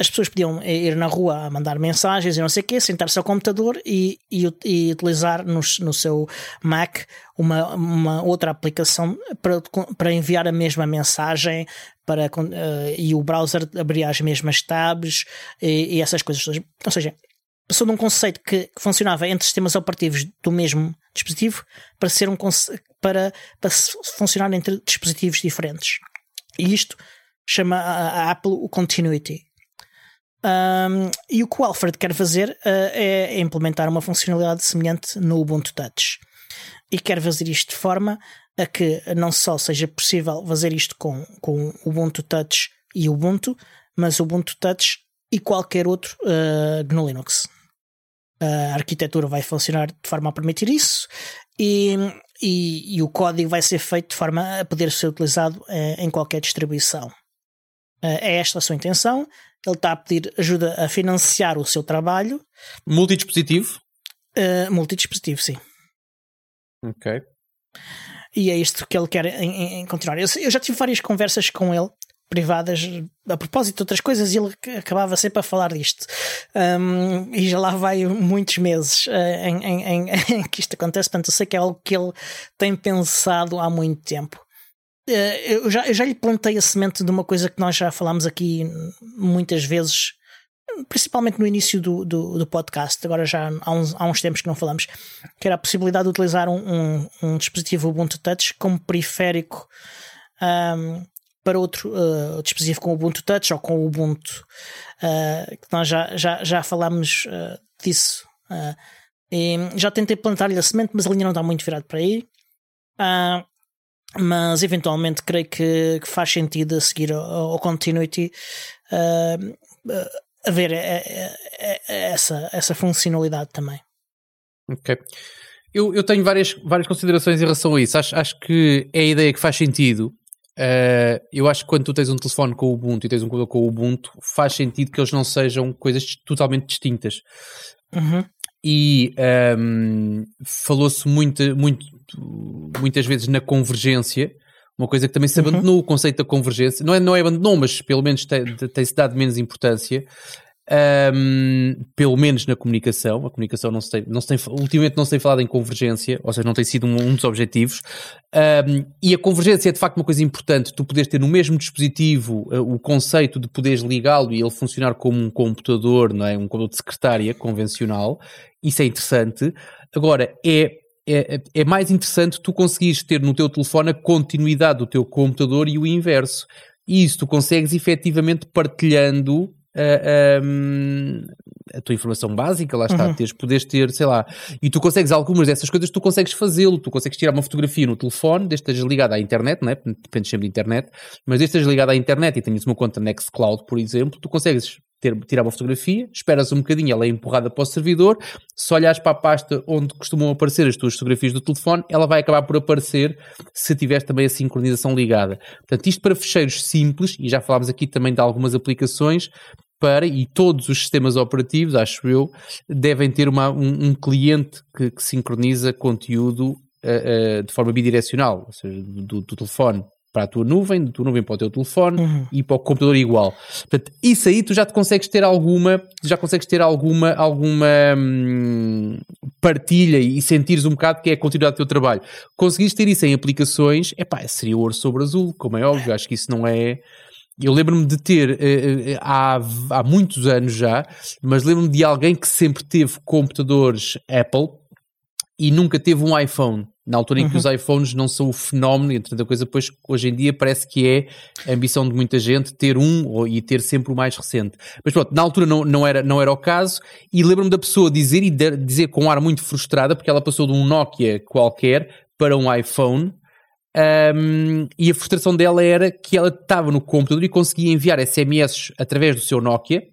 as pessoas podiam ir na rua a mandar mensagens e não sei o quê, sentar-se ao computador e, e, e utilizar no, no, seu Mac uma, uma outra aplicação para, para enviar a mesma mensagem para, uh, e o browser abrir as mesmas tabs e, e essas coisas. Ou seja, passou de um conceito que, funcionava entre sistemas operativos do mesmo dispositivo para ser um para, para funcionar entre dispositivos diferentes. E isto chama a, a Apple o Continuity. Um, e o que o Alfred quer fazer uh, é implementar uma funcionalidade semelhante no Ubuntu Touch. E quer fazer isto de forma a que não só seja possível fazer isto com, com Ubuntu Touch e Ubuntu, mas Ubuntu Touch e qualquer outro uh, no Linux. A arquitetura vai funcionar de forma a permitir isso e, e, e o código vai ser feito de forma a poder ser utilizado uh, em qualquer distribuição. Uh, é esta a sua intenção. Ele está a pedir ajuda a financiar o seu trabalho. Multidispositivo? Uh, multidispositivo, sim. Ok. E é isto que ele quer em, em continuar. Eu, eu, já tive várias conversas com ele, privadas, a propósito de outras coisas, e ele acabava sempre a falar disto. Um, e já lá vai muitos meses uh, em, em, (laughs) em, que isto acontece, portanto, eu sei que é algo que ele tem pensado há muito tempo. Eh, eu já, eu já lhe plantei a semente de uma coisa que nós já falámos aqui muitas vezes, principalmente no início do, do, do podcast, agora já há uns, há uns tempos que não falamos, que era a possibilidade de utilizar um, um, um dispositivo Ubuntu Touch como periférico um, para outro uh, dispositivo com Ubuntu Touch ou com Ubuntu, uh, que nós já, já, já falámos uh, disso. já tentei plantar-lhe a semente, mas a linha não está muito virado para aí. Uh, mas eventualmente creio que, que faz sentido a seguir ao, ao Continuity haver é, essa, essa funcionalidade também. Ok. Eu, eu tenho várias, várias considerações em relação a isso. Acho, acho que é a ideia que faz sentido. Uh, eu acho que quando tu tens um telefone com o Ubuntu e tens um computador com o Ubuntu, faz sentido que eles não sejam coisas totalmente distintas. Uhum. E um, falou-se muito, muito, muitas vezes na convergência, uma coisa que também se uhum. abandonou uhum. o conceito da convergência. Não é, não é abandonou, mas pelo menos tem-se tem dado menos importância um, pelo menos na comunicação. A comunicação não se tem, não se tem, ultimamente não se tem falado em convergência, ou seja, não tem sido um, um dos objetivos. Um, e a convergência é de facto uma coisa importante. Tu poderes ter no mesmo dispositivo uh, o conceito de poderes ligá-lo e ele funcionar como um computador, não é? Um computador de secretária convencional. Isso é interessante. Agora, é é, é, mais interessante tu conseguires ter no teu telefone a continuidade do teu computador e o inverso. E isso tu consegues efetivamente partilhando a, a, a, tua informação básica, lá está, uhum. teres, poderes ter, sei lá, e tu consegues algumas dessas coisas, tu consegues fazê-lo, tu consegues tirar uma fotografia no telefone, desde que estejas ligado à internet, não é? depende sempre da internet, mas desde que estejas ligado à internet e tenhas uma conta Nextcloud, por exemplo, tu consegues ter, tirar uma fotografia, esperas um bocadinho, ela é empurrada para o servidor, se olhares para a pasta onde costumam aparecer as tuas fotografias do telefone, ela vai acabar por aparecer se tiveres também a sincronização ligada. Portanto, isto para fecheiros simples, e já falámos aqui também de algumas aplicações, para, e todos os sistemas operativos, acho eu, devem ter uma, um, um cliente que, que, sincroniza conteúdo uh, uh, de forma bidirecional, ou seja, do, do, telefone para a tua nuvem, da tua nuvem para o teu telefone uhum. e para o computador igual. Portanto, isso aí tu já te consegues ter alguma, já consegues ter alguma, alguma hum, partilha e sentires um bocado que é a continuidade do teu trabalho. Conseguires ter isso em aplicações, é pá, seria ouro sobre azul, como é óbvio, acho que isso não é eu lembro-me de ter, uh, há, há muitos anos já, mas lembro-me de alguém que sempre teve computadores Apple e nunca teve um iPhone. Na altura em que uhum. os iPhones não são o fenómeno, entre outra coisa, depois hoje em dia parece que é a ambição de muita gente ter um e ter sempre o mais recente. Mas pronto, na altura não, não, era, não era o caso, e lembro-me da pessoa dizer e de, dizer com um ar muito frustrada, porque ela passou de um Nokia qualquer para um iPhone, um, e a frustração dela era que ela estava no computador e conseguia enviar SMS através do seu Nokia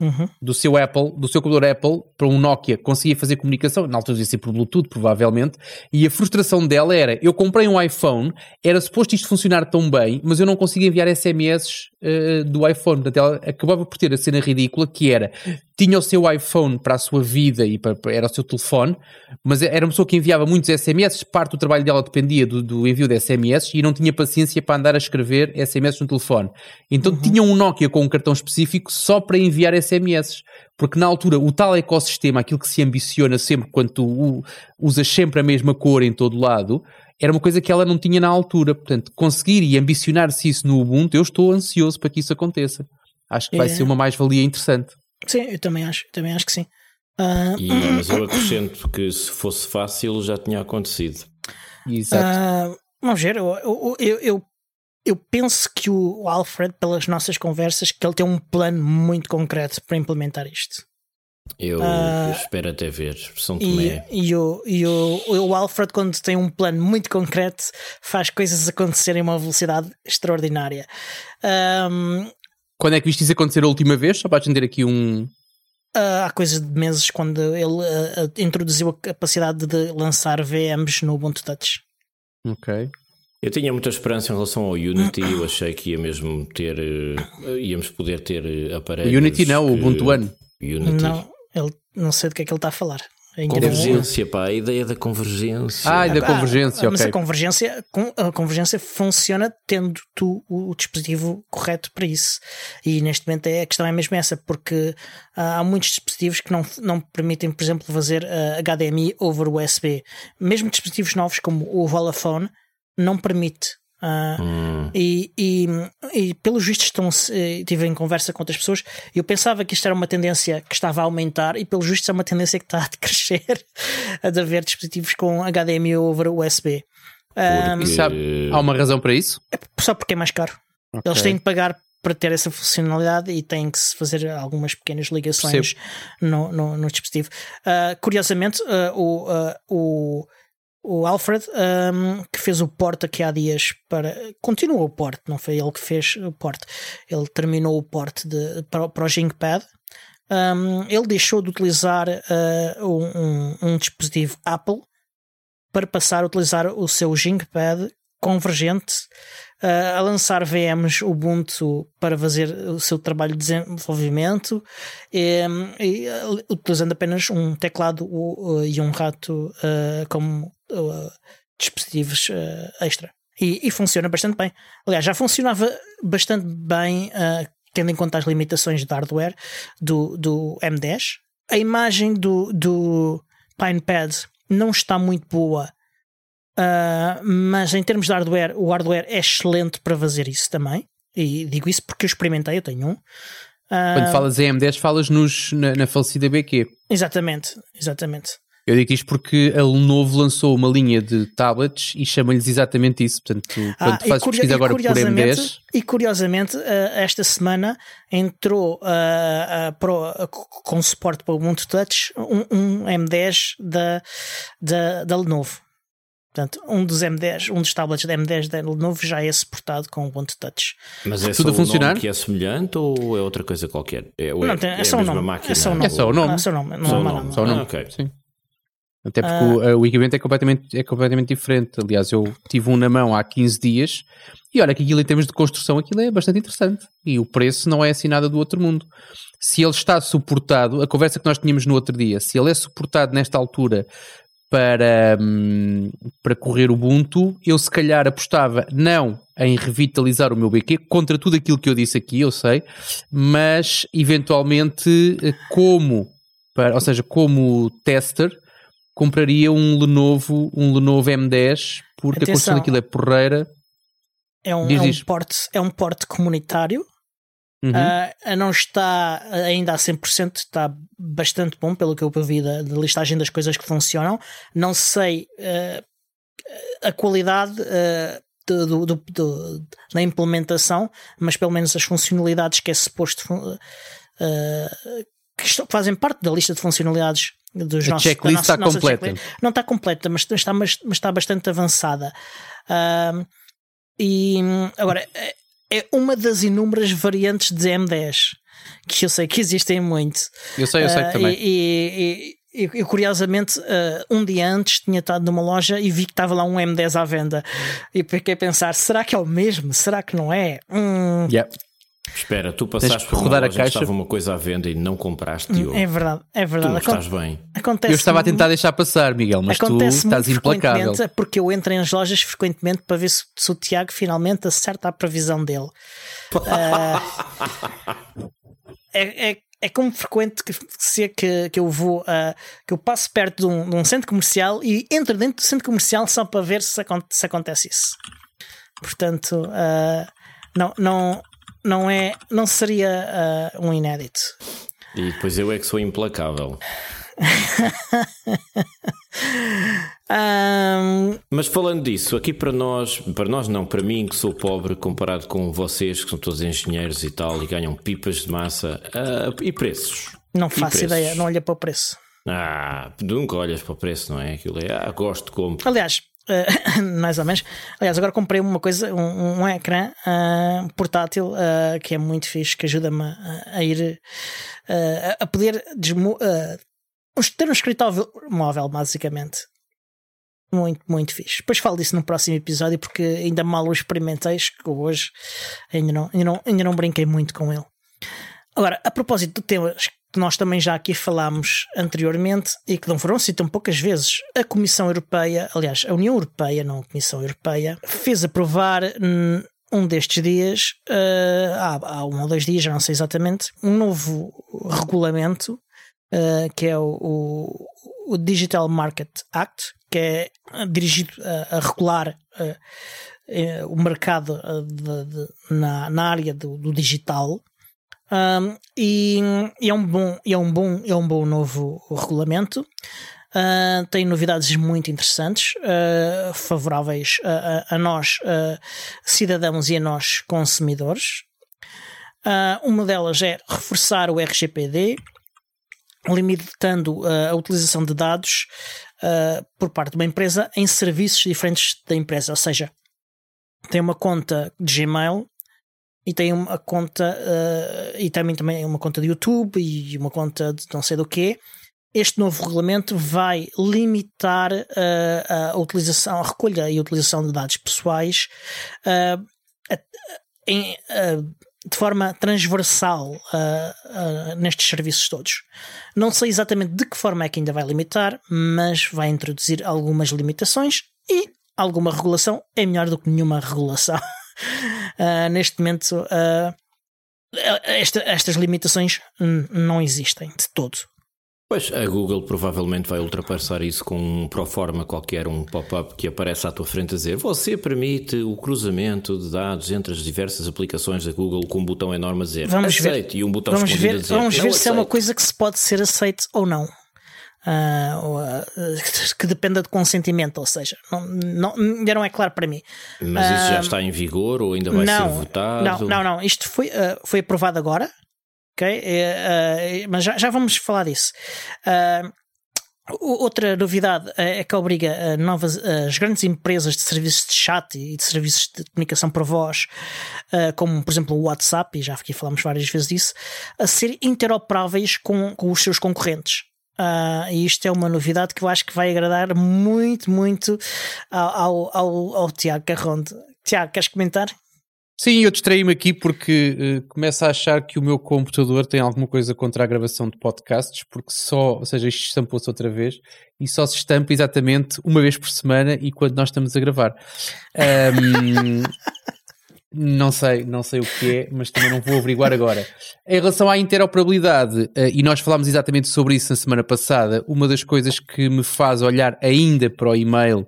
uhum. do seu Apple, do seu computador Apple para um Nokia, conseguia fazer comunicação, na altura ia ser por Bluetooth, provavelmente, e a frustração dela era, eu comprei um iPhone, era suposto isto funcionar tão bem, mas eu não conseguia enviar SMS uh, eh, do iPhone, portanto ela acabava por ter a cena ridícula que era, tinha o seu iPhone para a sua vida e para, era o seu telefone, mas era uma pessoa que enviava muitos SMS, parte do trabalho dela dependia do, do envio de SMS e não tinha paciência para andar a escrever SMS no telefone. Então uhum. tinha um Nokia com um cartão específico só para enviar SMS. Porque na altura o tal ecossistema, aquilo que se ambiciona sempre quando tu usas sempre a mesma cor em todo lado, era uma coisa que ela não tinha na altura. Portanto, conseguir e ambicionar-se isso no Ubuntu, eu estou ansioso para que isso aconteça. Acho que vai é. ser uma mais-valia interessante. Sim, eu também acho, também acho que sim. Uh, e, mas eu acrescento que se fosse fácil já tinha acontecido. Exato. Uh, vamos ver, eu, eu, eu, eu, eu penso que o Alfred, pelas nossas conversas, que ele tem um plano muito concreto para implementar isto. Eu uh, espero até ver. São Tomé. E, e, o, e o, o Alfred, quando tem um plano muito concreto, faz coisas acontecerem a uma velocidade extraordinária. Um, quando é que viste isso acontecer a última vez? Só para atender aqui um. Uh, há coisa de meses, quando ele uh, introduziu a capacidade de lançar VMs no Ubuntu Touch. Ok. Eu tinha muita esperança em relação ao Unity, eu achei que ia mesmo ter, uh, íamos poder ter aparelhos. O Unity não, o Ubuntu One. Unity. Não, ele, não sei do que é que ele está a falar. É convergência, pá, a ideia da convergência. Ah, da convergência, ah, Mas a convergência, a convergência funciona tendo tu o dispositivo correto para isso. E neste momento é, a questão é mesmo essa, porque há muitos dispositivos que não, não permitem, por exemplo, fazer HDMI over USB. Mesmo dispositivos novos como o Volafone não permite. Uh, hum. e, e, e pelos vistos estão eh, tive em conversa com outras pessoas eu pensava que isto era uma tendência que estava a aumentar e pelos vistos é uma tendência que está a (laughs) crescer a de haver dispositivos com HDMI over USB um, sabe, há uma razão para isso? É só porque é mais caro okay. eles têm de pagar para ter essa funcionalidade e têm que se fazer algumas pequenas ligações no, no, no, dispositivo uh, curiosamente uh, o, o o Alfred, um, que fez o porte aqui há dias para. Continua o porte, não foi ele que fez o porte. Ele terminou o porte de, para, para o GingPad. Um, ele deixou de utilizar uh, um, um, dispositivo Apple para passar a utilizar o seu GingPad convergente uh, a lançar VMs Ubuntu para fazer o seu trabalho de desenvolvimento e, e uh, utilizando apenas um teclado uh, e um rato como dispositivos extra. E, e, funciona bastante bem. Aliás, já funcionava bastante bem, tendo em conta as limitações de hardware do, do M10. A imagem do, do PinePad não está muito boa Uh, mas em termos de hardware, o hardware é excelente para fazer isso também. E digo isso porque eu experimentei, eu tenho um. Uh, Quando falas em M10, falas nos, na, na falecida BQ. Exatamente, exatamente. Eu digo isto porque a Lenovo lançou uma linha de tablets e chama-lhes exatamente isso. Portanto, quando ah, fazes pesquisa agora por M10. E curiosamente, uh, esta semana entrou pro, com suporte para o Ubuntu Touch um, um M10 da, da, da Lenovo. Portanto, um dos M10, um dos tablets da M10 da Lenovo já é suportado com o Ubuntu Touch. Mas é Tudo só a funcionar? que é semelhante ou é outra coisa qualquer? É, não, é, tem, é, é só o nome. Máquina, é só o nome. É só o nome. Não, só o nome. Não só o nome. Só o nome. Ah, okay. Sim. Até porque uh, o equipamento é completamente, é completamente diferente. Aliás, eu tive um na mão há 15 dias e olha que aquilo em termos de construção aquilo é bastante interessante. E o preço não é assim nada do outro mundo. Se ele está suportado, a conversa que nós tínhamos no outro dia, se ele é suportado nesta altura para, hum, para correr Ubuntu, eu se calhar apostava não em revitalizar o meu BQ, contra tudo aquilo que eu disse aqui, eu sei, mas eventualmente como, para, ou seja, como tester, compraria um Lenovo, um Lenovo M10, porque Atenção. a construção daquilo é porreira. É um, é um, porte, é um porte comunitário, Uhum. Uh, não está ainda a 100%, está bastante bom pelo que eu vi da, da listagem das coisas que funcionam. Não sei uh, a qualidade uh, do, do, do, da implementação, mas pelo menos as funcionalidades que é suposto que fazem parte da lista de funcionalidades dos a nossos. Checklist está completa. Checklist. Não está completa, mas está, mas, mas está bastante avançada. e agora é uma das inúmeras variantes de M10 que eu sei que existem muito. Eu sei, eu sei uh, também. E, e, e, e curiosamente, uh, um dia antes tinha estado numa loja e vi que estava lá um M10 à venda. E fiquei a pensar: será que é o mesmo? Será que não é? Hum, yeah. Espera, tu passaste por rodar a caixa. estava uma coisa à venda e não compraste. Hum, é verdade, é verdade. Tu não estás bem. Acontece eu estava a tentar deixar passar, Miguel, mas tu estás implacável. Porque eu entro nas lojas frequentemente para ver se, se o Tiago finalmente acerta a previsão dele. uh, (laughs) é, é, é como frequente que, ser que, que eu vou, uh, que eu passo perto de um, de um, centro comercial e entro dentro do centro comercial só para ver se, se acontece isso. Portanto, uh, não, não, não é, não seria uh, um inédito. E depois eu é que sou implacável. (laughs) um... Mas falando disso, aqui para nós, para nós não, para mim que sou pobre comparado com vocês que são todos engenheiros e tal e ganham pipas de massa, uh, e preços? Não faço ideia, não olha para o preço. Ah, nunca olhas para o preço, não é? Aquilo é, ah, gosto, compro. Aliás, Uh, (coughs) mais ou menos. Aliás, agora comprei uma coisa, um, um ecrã uh, portátil uh, que é muito fixe, que ajuda-me a, a, ir a poder ter um escritório móvel, basicamente. Muito, muito fixe. Depois falo disso no próximo episódio, porque ainda mal o experimentei, que hoje ainda não, ainda, não, ainda não brinquei muito com ele. Agora, a propósito do tema que nós também já aqui falámos anteriormente e que não foram assim tão poucas vezes, a Comissão Europeia, aliás, a União Europeia, não a Comissão Europeia, fez aprovar um destes dias, uh, há, há um ou dois dias, já não sei exatamente, um novo regulamento uh, que é o, o, o, Digital Market Act, que é dirigido a, a regular uh, o mercado de, de, na, na área do, do digital um, e, e, é um bom, é um bom, é um bom novo regulamento. Uh, tem novidades muito interessantes, uh, favoráveis a, a, a nós, uh, cidadãos, e a nós, consumidores. uma delas é reforçar o RGPD, limitando a utilização de dados por parte de uma empresa em serviços diferentes da empresa. Ou seja, tem uma conta de Gmail e tem uma conta uh, e também, também uma conta de YouTube e uma conta de não sei do que. Este novo regulamento vai limitar uh, a utilização, a recolha e a utilização de dados pessoais uh, de forma transversal nestes serviços todos. Não sei exatamente de que forma é que ainda vai limitar, mas vai introduzir algumas limitações e alguma regulação é melhor do que nenhuma regulação. (laughs) uh, (laughs) neste momento, uh, esta, estas limitações não existem de todo. Pois, a Google provavelmente vai ultrapassar isso com um proforma qualquer, um pop-up que aparece à tua frente a dizer você permite o cruzamento de dados entre as diversas aplicações da Google com um botão enorme a dizer vamos aceite ver, e um botão vamos ver, a dizer Vamos ver se é uma coisa que se pode ser aceite ou não uh, que dependa de consentimento, ou seja, não, não, ainda não é claro para mim. Mas isso já está em vigor ou ainda vai não, ser votado? Não, não, não. Isto foi, foi aprovado agora, ok? Uh, mas já, já vamos falar disso. Outra novidade é que obriga novas, as grandes empresas de serviços de chat e de serviços de comunicação por voz, como por exemplo o WhatsApp, e já aqui falamos várias vezes disso, a ser interoperáveis com, com os seus concorrentes. Uh, e isto é uma novidade que eu acho que vai agradar muito, muito ao, ao, ao Tiago Carronde. Tiago, queres comentar? Sim, eu distraí-me aqui porque uh, começo a achar que o meu computador tem alguma coisa contra a gravação de podcasts, porque só, ou seja, isto estampou-se outra vez e só se estampa exatamente uma vez por semana e quando nós estamos a gravar. (laughs) Um, Não sei, não sei o que é, mas também não vou averiguar agora. Em relação à interoperabilidade, eh, e nós falámos exatamente sobre isso na semana passada, uma das coisas que me faz olhar ainda para o e-mail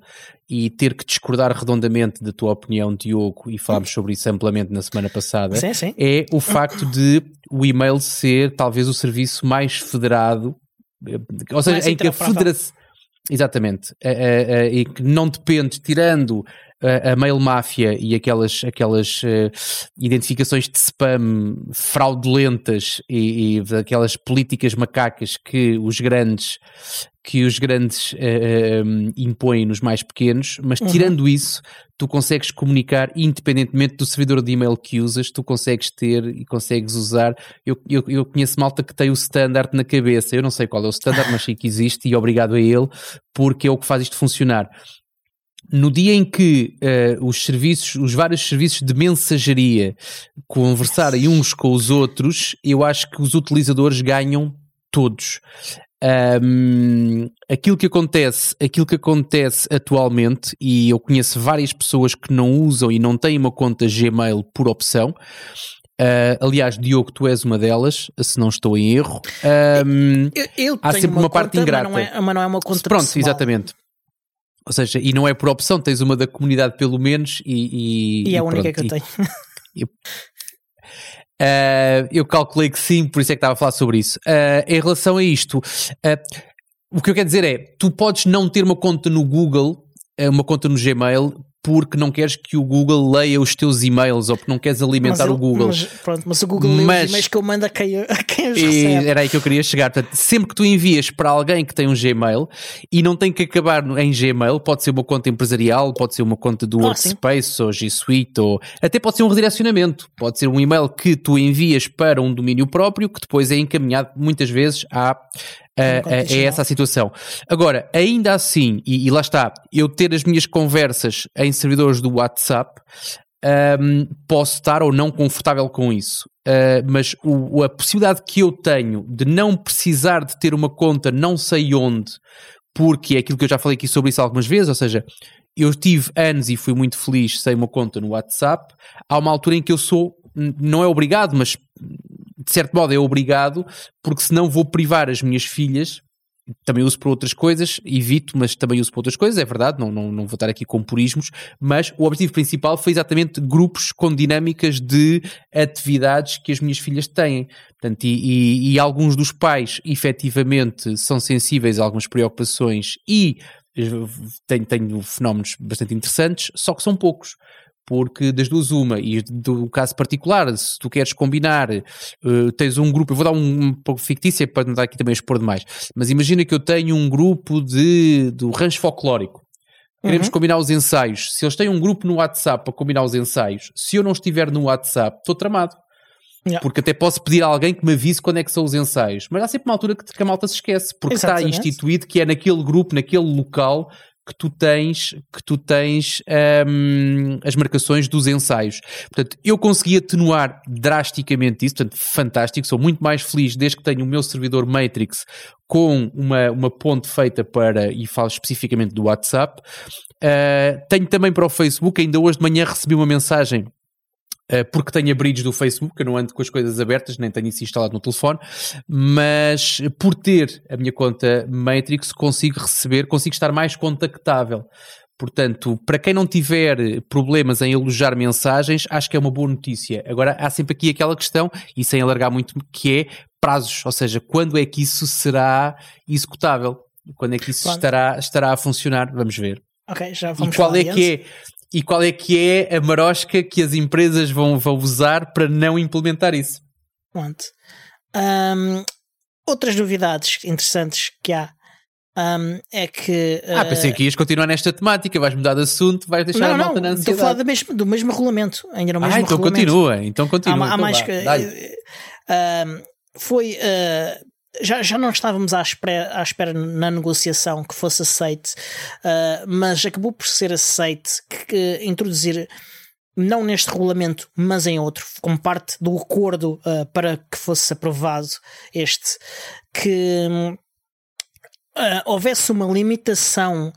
e ter que discordar redondamente da tua opinião, Diogo, e falámos sobre isso amplamente na semana passada, sim, sim. é o facto de o e-mail ser talvez o serviço mais federado, eh, ou seja, mais em que a federação. Exatamente, eh, e que não depende, tirando a, a mail máfia e aquelas, aquelas uh, identificações de spam fraudulentas e, e aquelas políticas macacas que os grandes que os grandes uh, uh, impõem nos mais pequenos, mas uhum. tirando isso, tu consegues comunicar independentemente do servidor de e-mail que usas, tu consegues ter e consegues usar. Eu, eu, eu conheço malta que tem o standard na cabeça, eu não sei qual é o standard, mas sei que existe e obrigado a ele, porque é o que faz isto funcionar no dia em que uh, os serviços, os vários serviços de mensageria conversarem uns com os outros, eu acho que os utilizadores ganham todos. Um, aquilo que acontece, aquilo que acontece atualmente, e eu conheço várias pessoas que não usam e não têm uma conta Gmail por opção. Uh, aliás, Diogo, tu és uma delas, se não estou em erro. Um, eu, eu há sempre uma, uma parte ingrata. Mas não, é, mas não é uma conta Pronto, pessoal. exatamente. Ou seja, e não é por opção, tens uma da comunidade pelo menos e. E, e é a única que eu tenho. (laughs) E, uh, eu calculei que sim, por isso é que estava a falar sobre isso. Uh, em relação a isto, uh, o que eu quero dizer é: tu podes não ter uma conta no Google, uma conta no Gmail, porque não queres que o Google leia os teus e-mails ou porque não queres alimentar mas o Google. Mas, pronto, mas o Google mas, lê os e-mails que eu mando a quem, a quem os recebe. Era aí que eu queria chegar. Portanto, sempre que tu envias para alguém que tem um Gmail e não tem que acabar em Gmail, pode ser uma conta empresarial, pode ser uma conta do ah, Workspace sim. ou G Suite, ou até pode ser um redirecionamento. Pode ser um e-mail que tu envias para um domínio próprio que depois é encaminhado muitas vezes à é, é, é, essa a situação. Agora, ainda assim, e, e, lá está, eu ter as minhas conversas em servidores do WhatsApp, um, posso estar ou não confortável com isso. Uh, mas o, a possibilidade que eu tenho de não precisar de ter uma conta não sei onde, porque é aquilo que eu já falei aqui sobre isso algumas vezes, ou seja, eu tive anos e fui muito feliz sem uma conta no WhatsApp. Há uma altura em que eu sou, não é obrigado, mas de certo modo é obrigado, porque senão vou privar as minhas filhas. Também uso para outras coisas, evito, mas também uso para outras coisas, é verdade, não, não, não vou estar aqui com purismos, mas o objetivo principal foi exatamente grupos com dinâmicas de atividades que as minhas filhas têm. Portanto, e, e, e alguns dos pais efetivamente são sensíveis a algumas preocupações e tenho, tenho fenómenos bastante interessantes, só que são poucos porque das duas uma, e do caso particular, se tu queres combinar, uh, tens um grupo, eu vou dar um, um pouco fictícia para não dar aqui também a expor demais, mas imagina que eu tenho um grupo de, do rancho folclórico, Queremos uhum. combinar os ensaios. Se eles têm um grupo no WhatsApp para combinar os ensaios, se eu não estiver no WhatsApp, estou tramado. Yeah. Porque até posso pedir a alguém que me avise quando é que são os ensaios. Mas há sempre uma altura que, que a malta se esquece, porque Exatamente. está instituído que é naquele grupo, naquele local, que tu tens, que tu tens um, as marcações dos ensaios. Portanto, eu consegui atenuar drasticamente isso, portanto, fantástico, sou muito mais feliz desde que tenho o meu servidor Matrix com uma, uma ponte feita para, e falo especificamente do WhatsApp. Uh, tenho também para o Facebook, ainda hoje de manhã recebi uma mensagem porque tenho a bridge do Facebook, eu não ando com as coisas abertas, nem tenho isso instalado no telefone, mas por ter a minha conta Matrix consigo receber, consigo estar mais contactável. Portanto, para quem não tiver problemas em alojar mensagens, acho que é uma boa notícia. Agora, há sempre aqui aquela questão, e sem alargar muito, que é prazos, ou seja, quando é que isso será executável? Quando é que isso estará, estará a funcionar? Vamos ver. Ok, já vamos E qual é que é e qual é que é a marosca que as empresas vão, vão usar para não implementar isso? Pronto. Um, outras novidades interessantes que há um, é que. Uh... Ah, pensei que ias continuar nesta temática, vais mudar de assunto, vais deixar não, a malta não, na ansiedade. Estou a falar do mesmo, do mesmo regulamento, ainda no mesmo ah, então regulamento. continua, então continua. Há, há então mais que. Uh, foi. Uh, já, já não estávamos à espera, à espera na negociação que fosse aceite, uh, mas acabou por ser aceite que, que, introduzir, não neste regulamento, mas em outro, como parte do acordo uh, para que fosse aprovado este, que uh, houvesse uma limitação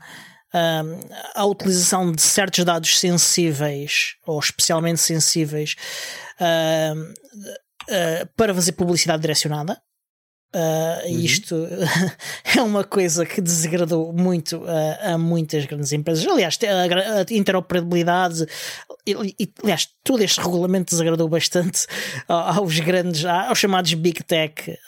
à utilização de certos dados sensíveis ou especialmente sensíveis para fazer publicidade direcionada. Uh, uhum. Isto (laughs) é uma coisa que desagradou muito uh, a muitas grandes empresas. Aliás, a, interoperabilidade, e, e, aliás, todo este regulamento desagradou bastante aos grandes, aos chamados Big Tech,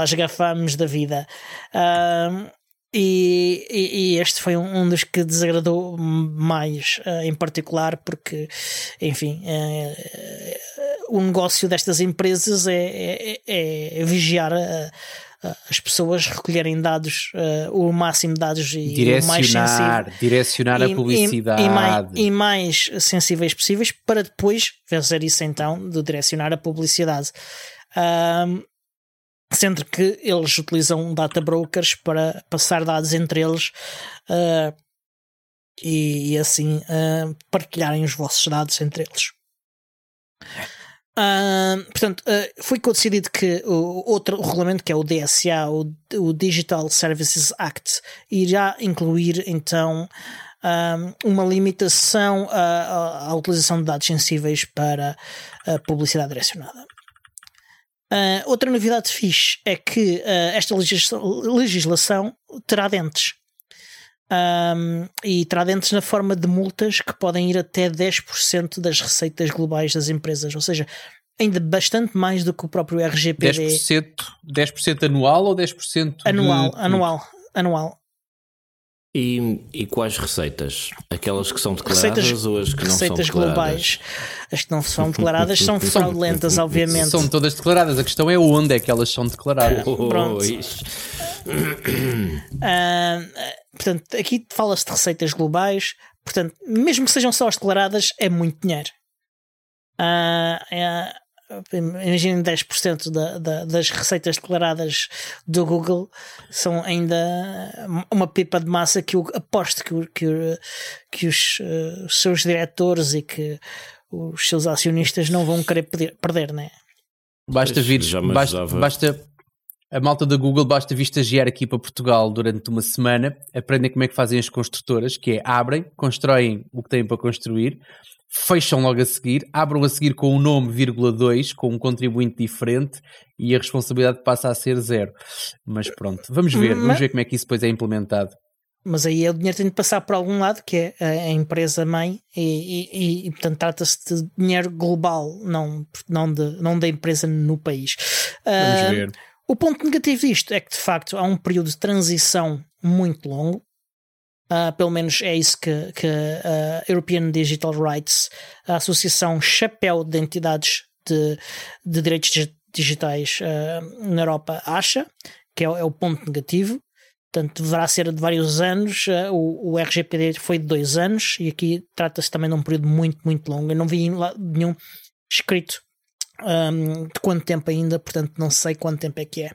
às GAFAMs da vida. Uh, e, e, este foi um, dos que desagradou mais, em particular, porque, enfim, o negócio destas empresas é, é, é vigiar a, a, as pessoas recolherem dados, uh, o máximo de dados e direcionar, mais sensível, direcionar a publicidade e, e, mais, e, mais, sensíveis possíveis para depois fazer isso então de direcionar a publicidade. Sendo que eles utilizam data brokers para passar dados entre eles uh, e, e, assim uh, partilharem os vossos dados entre eles. Uh, portanto, foi decidido que o outro regulamento, que é o DSA, o, o Digital Services Act, irá incluir então uma limitação à, à utilização de dados sensíveis para a publicidade direcionada. Uh, outra novidade fixe é que uh, esta legislação terá dentes. Um, e terá dentes na forma de multas que podem ir até 10% das receitas globais das empresas, ou seja, ainda bastante mais do que o próprio RGPD. 10%, 10% anual ou 10% anual? De... Anual, anual. E, e quais receitas? Aquelas que são declaradas receitas, ou as que não são declaradas? Receitas globais. As que não são declaradas são (laughs) fraudulentas, obviamente. São todas declaradas. A questão é onde é que elas são declaradas. Oh, Pronto. Uh, portanto, aqui fala-se de receitas globais. Portanto, mesmo que sejam só as declaradas, é muito dinheiro. Uh, é, imaginem 10% da, da, das receitas declaradas do Google são ainda uma pipa de massa que eu aposto que, que, que os, uh, os seus diretores e que os seus acionistas não vão querer perder, perder né? Basta vir, basta, basta a malta da Google basta vir estagiar aqui para Portugal durante uma semana, aprendem como é que fazem as construtoras, que é abrem, constroem o que têm para construir, fecham logo a seguir, abram a seguir com um nome, vírgula 2, com um contribuinte diferente e a responsabilidade passa a ser zero. Mas pronto, vamos ver, Mas... vamos ver como é que isso depois é implementado. Mas aí o dinheiro tem de passar por algum lado, que é a empresa mãe, e, e, e portanto trata-se de dinheiro global, não, não, de, não da empresa no país. Vamos uh, ver. O ponto negativo disto é que de facto há um período de transição muito longo, Uh, pelo menos é isso que, que a European Digital Rights, a Associação Chapéu de Entidades de, de Direitos Digitais uh, na Europa, acha, que é, é, o ponto negativo. Portanto, deverá ser de vários anos. O, o, RGPD foi de dois anos e aqui trata-se também de um período muito, muito longo. Eu não vi nenhum escrito um, de quanto tempo ainda, portanto, não sei quanto tempo é que é.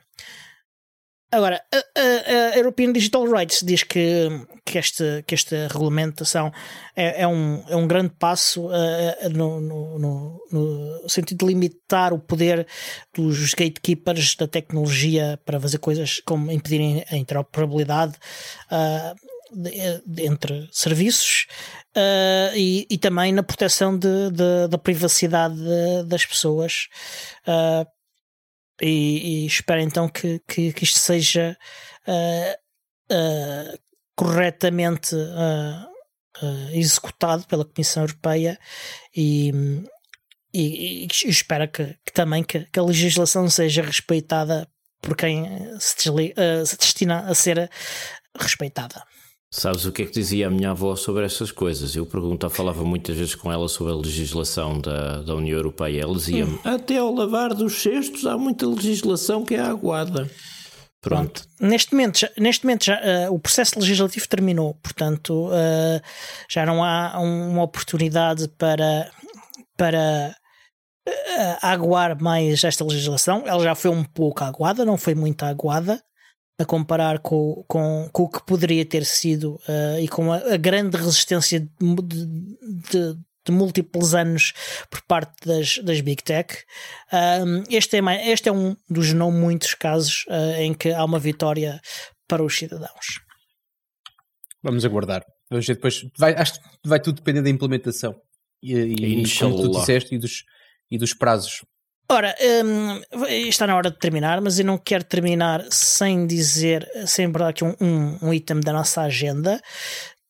Agora, a, a, a, European Digital Rights diz que, que, que esta regulamentação é, é, um, é um grande passo uh, no, no, no, no, sentido de limitar o poder dos gatekeepers da tecnologia para fazer coisas como impedirem a interoperabilidade uh, de, de, entre serviços uh, e, e, também na proteção de, da privacidade das pessoas e, e espero então que, que, que isto seja uh, uh, corretamente uh, executado pela Comissão Europeia e, e, e espero que, que também que, que, a legislação seja respeitada por quem se, se destina a ser respeitada. Sabes o que é que dizia a minha avó sobre essas coisas? Eu pergunto, falava muitas vezes com ela sobre a legislação da, da União Europeia. Ela dizia-me: hum. até ao lavar dos cestos há muita legislação que é aguada. Pronto. Pronto. Neste momento, já, neste momento já, uh, o processo legislativo terminou, portanto, uh, já não há uma oportunidade para, para uh, aguar mais esta legislação. Ela já foi um pouco aguada, não foi muito aguada a comparar com, com, com o que poderia ter sido uh, e com a, a grande resistência de, de, de, múltiplos anos por parte das, das Big Tech. Uh, este, é, este é um dos não muitos casos uh, em que há uma vitória para os cidadãos. Vamos aguardar. Vamos ver depois. Vai, acho que vai tudo depender da implementação. E, e, e como tu disseste, e dos, e dos prazos. Ora, um, está na hora de terminar, mas eu não quero terminar sem dizer, sem abordar aqui um, um, um item da nossa agenda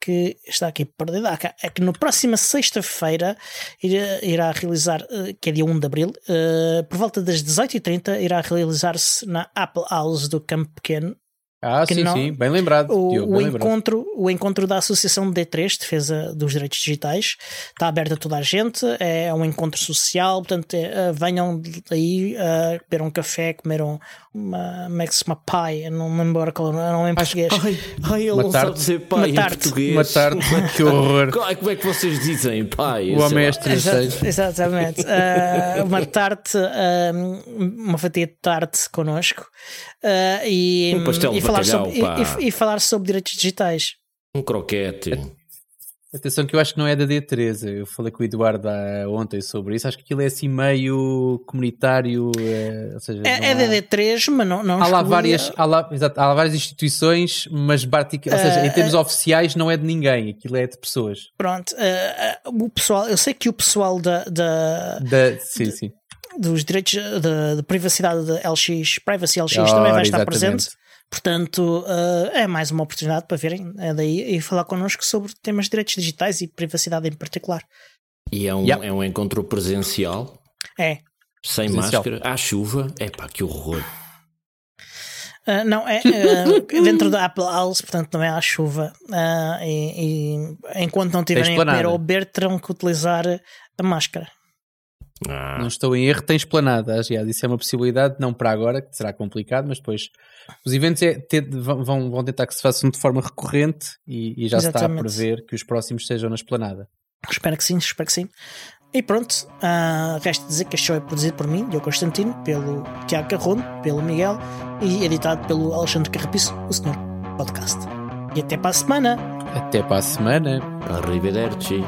que está aqui perdido. Ah, é que na próxima sexta-feira irá, irá, realizar, eh, que é dia 1 de abril, uh, por volta das 18h30, irá realizar-se na Apple House do Campo Pequeno, ah, sim, não, sim, bem lembrado. O, Diogo, o bem encontro, lembrado. o encontro da Associação D3, Defesa dos Direitos Digitais, está aberto a toda a gente, é um encontro social, portanto, é, venham aí uh, beber um café, comer um, uma, como é que se chama? Pai, não me lembro qual não em português. Ai, ai ele uma não dizer pai em português. Uma tarte, (laughs) que horror. Como é que vocês dizem pai? O homem é Exatamente. Uh, uma tarte, uh, uma fatia de tarte connosco uh, e, um pastel e, falar sobre, e, e, falar sobre direitos digitais. Um croquete. Atenção que eu acho que não é da D13. Eu falei com o Eduardo ontem sobre isso. Acho que aquilo é assim meio comunitário. É, seja, é, é da D3, mas não, não há lá várias há lá, exato, há lá várias instituições, mas Bartic, ou seja, em eh, termos uh, oficiais não é de ninguém. Aquilo é de pessoas. Pronto. Uh, o pessoal, eu sei que o pessoal da, da, da sim, sim dos direitos de, privacidade da LX, Privacy LX, oh, também vai estar exatamente. presente. Portanto, uh, é mais uma oportunidade para verem é daí e falar connosco sobre temas de direitos digitais e privacidade em particular. E é um, é um encontro presencial? É. Sem presencial. máscara, à chuva? É pá, que horror. Uh, não, é uh, (laughs) dentro da Apple House, portanto não é à chuva. Uh, e, e, enquanto não tiverem a comer ou beber, terão que utilizar a máscara. Ah. Não estou em erro, tem esplanada. Aliás, isso é uma possibilidade, não para agora, que será complicado, mas depois os eventos é, ter, vão, vão tentar que se façam de forma recorrente e, e já Exatamente. se está a prever que os próximos sejam na esplanada. Espero que sim, espero que sim. E pronto, uh, resta dizer que este show é produzido por mim, Diogo Constantino, pelo Tiago Carrono, pelo Miguel e editado pelo Alexandre Carrapiço, o Senhor Podcast. E até para a semana! Até para a semana! Arrivederci!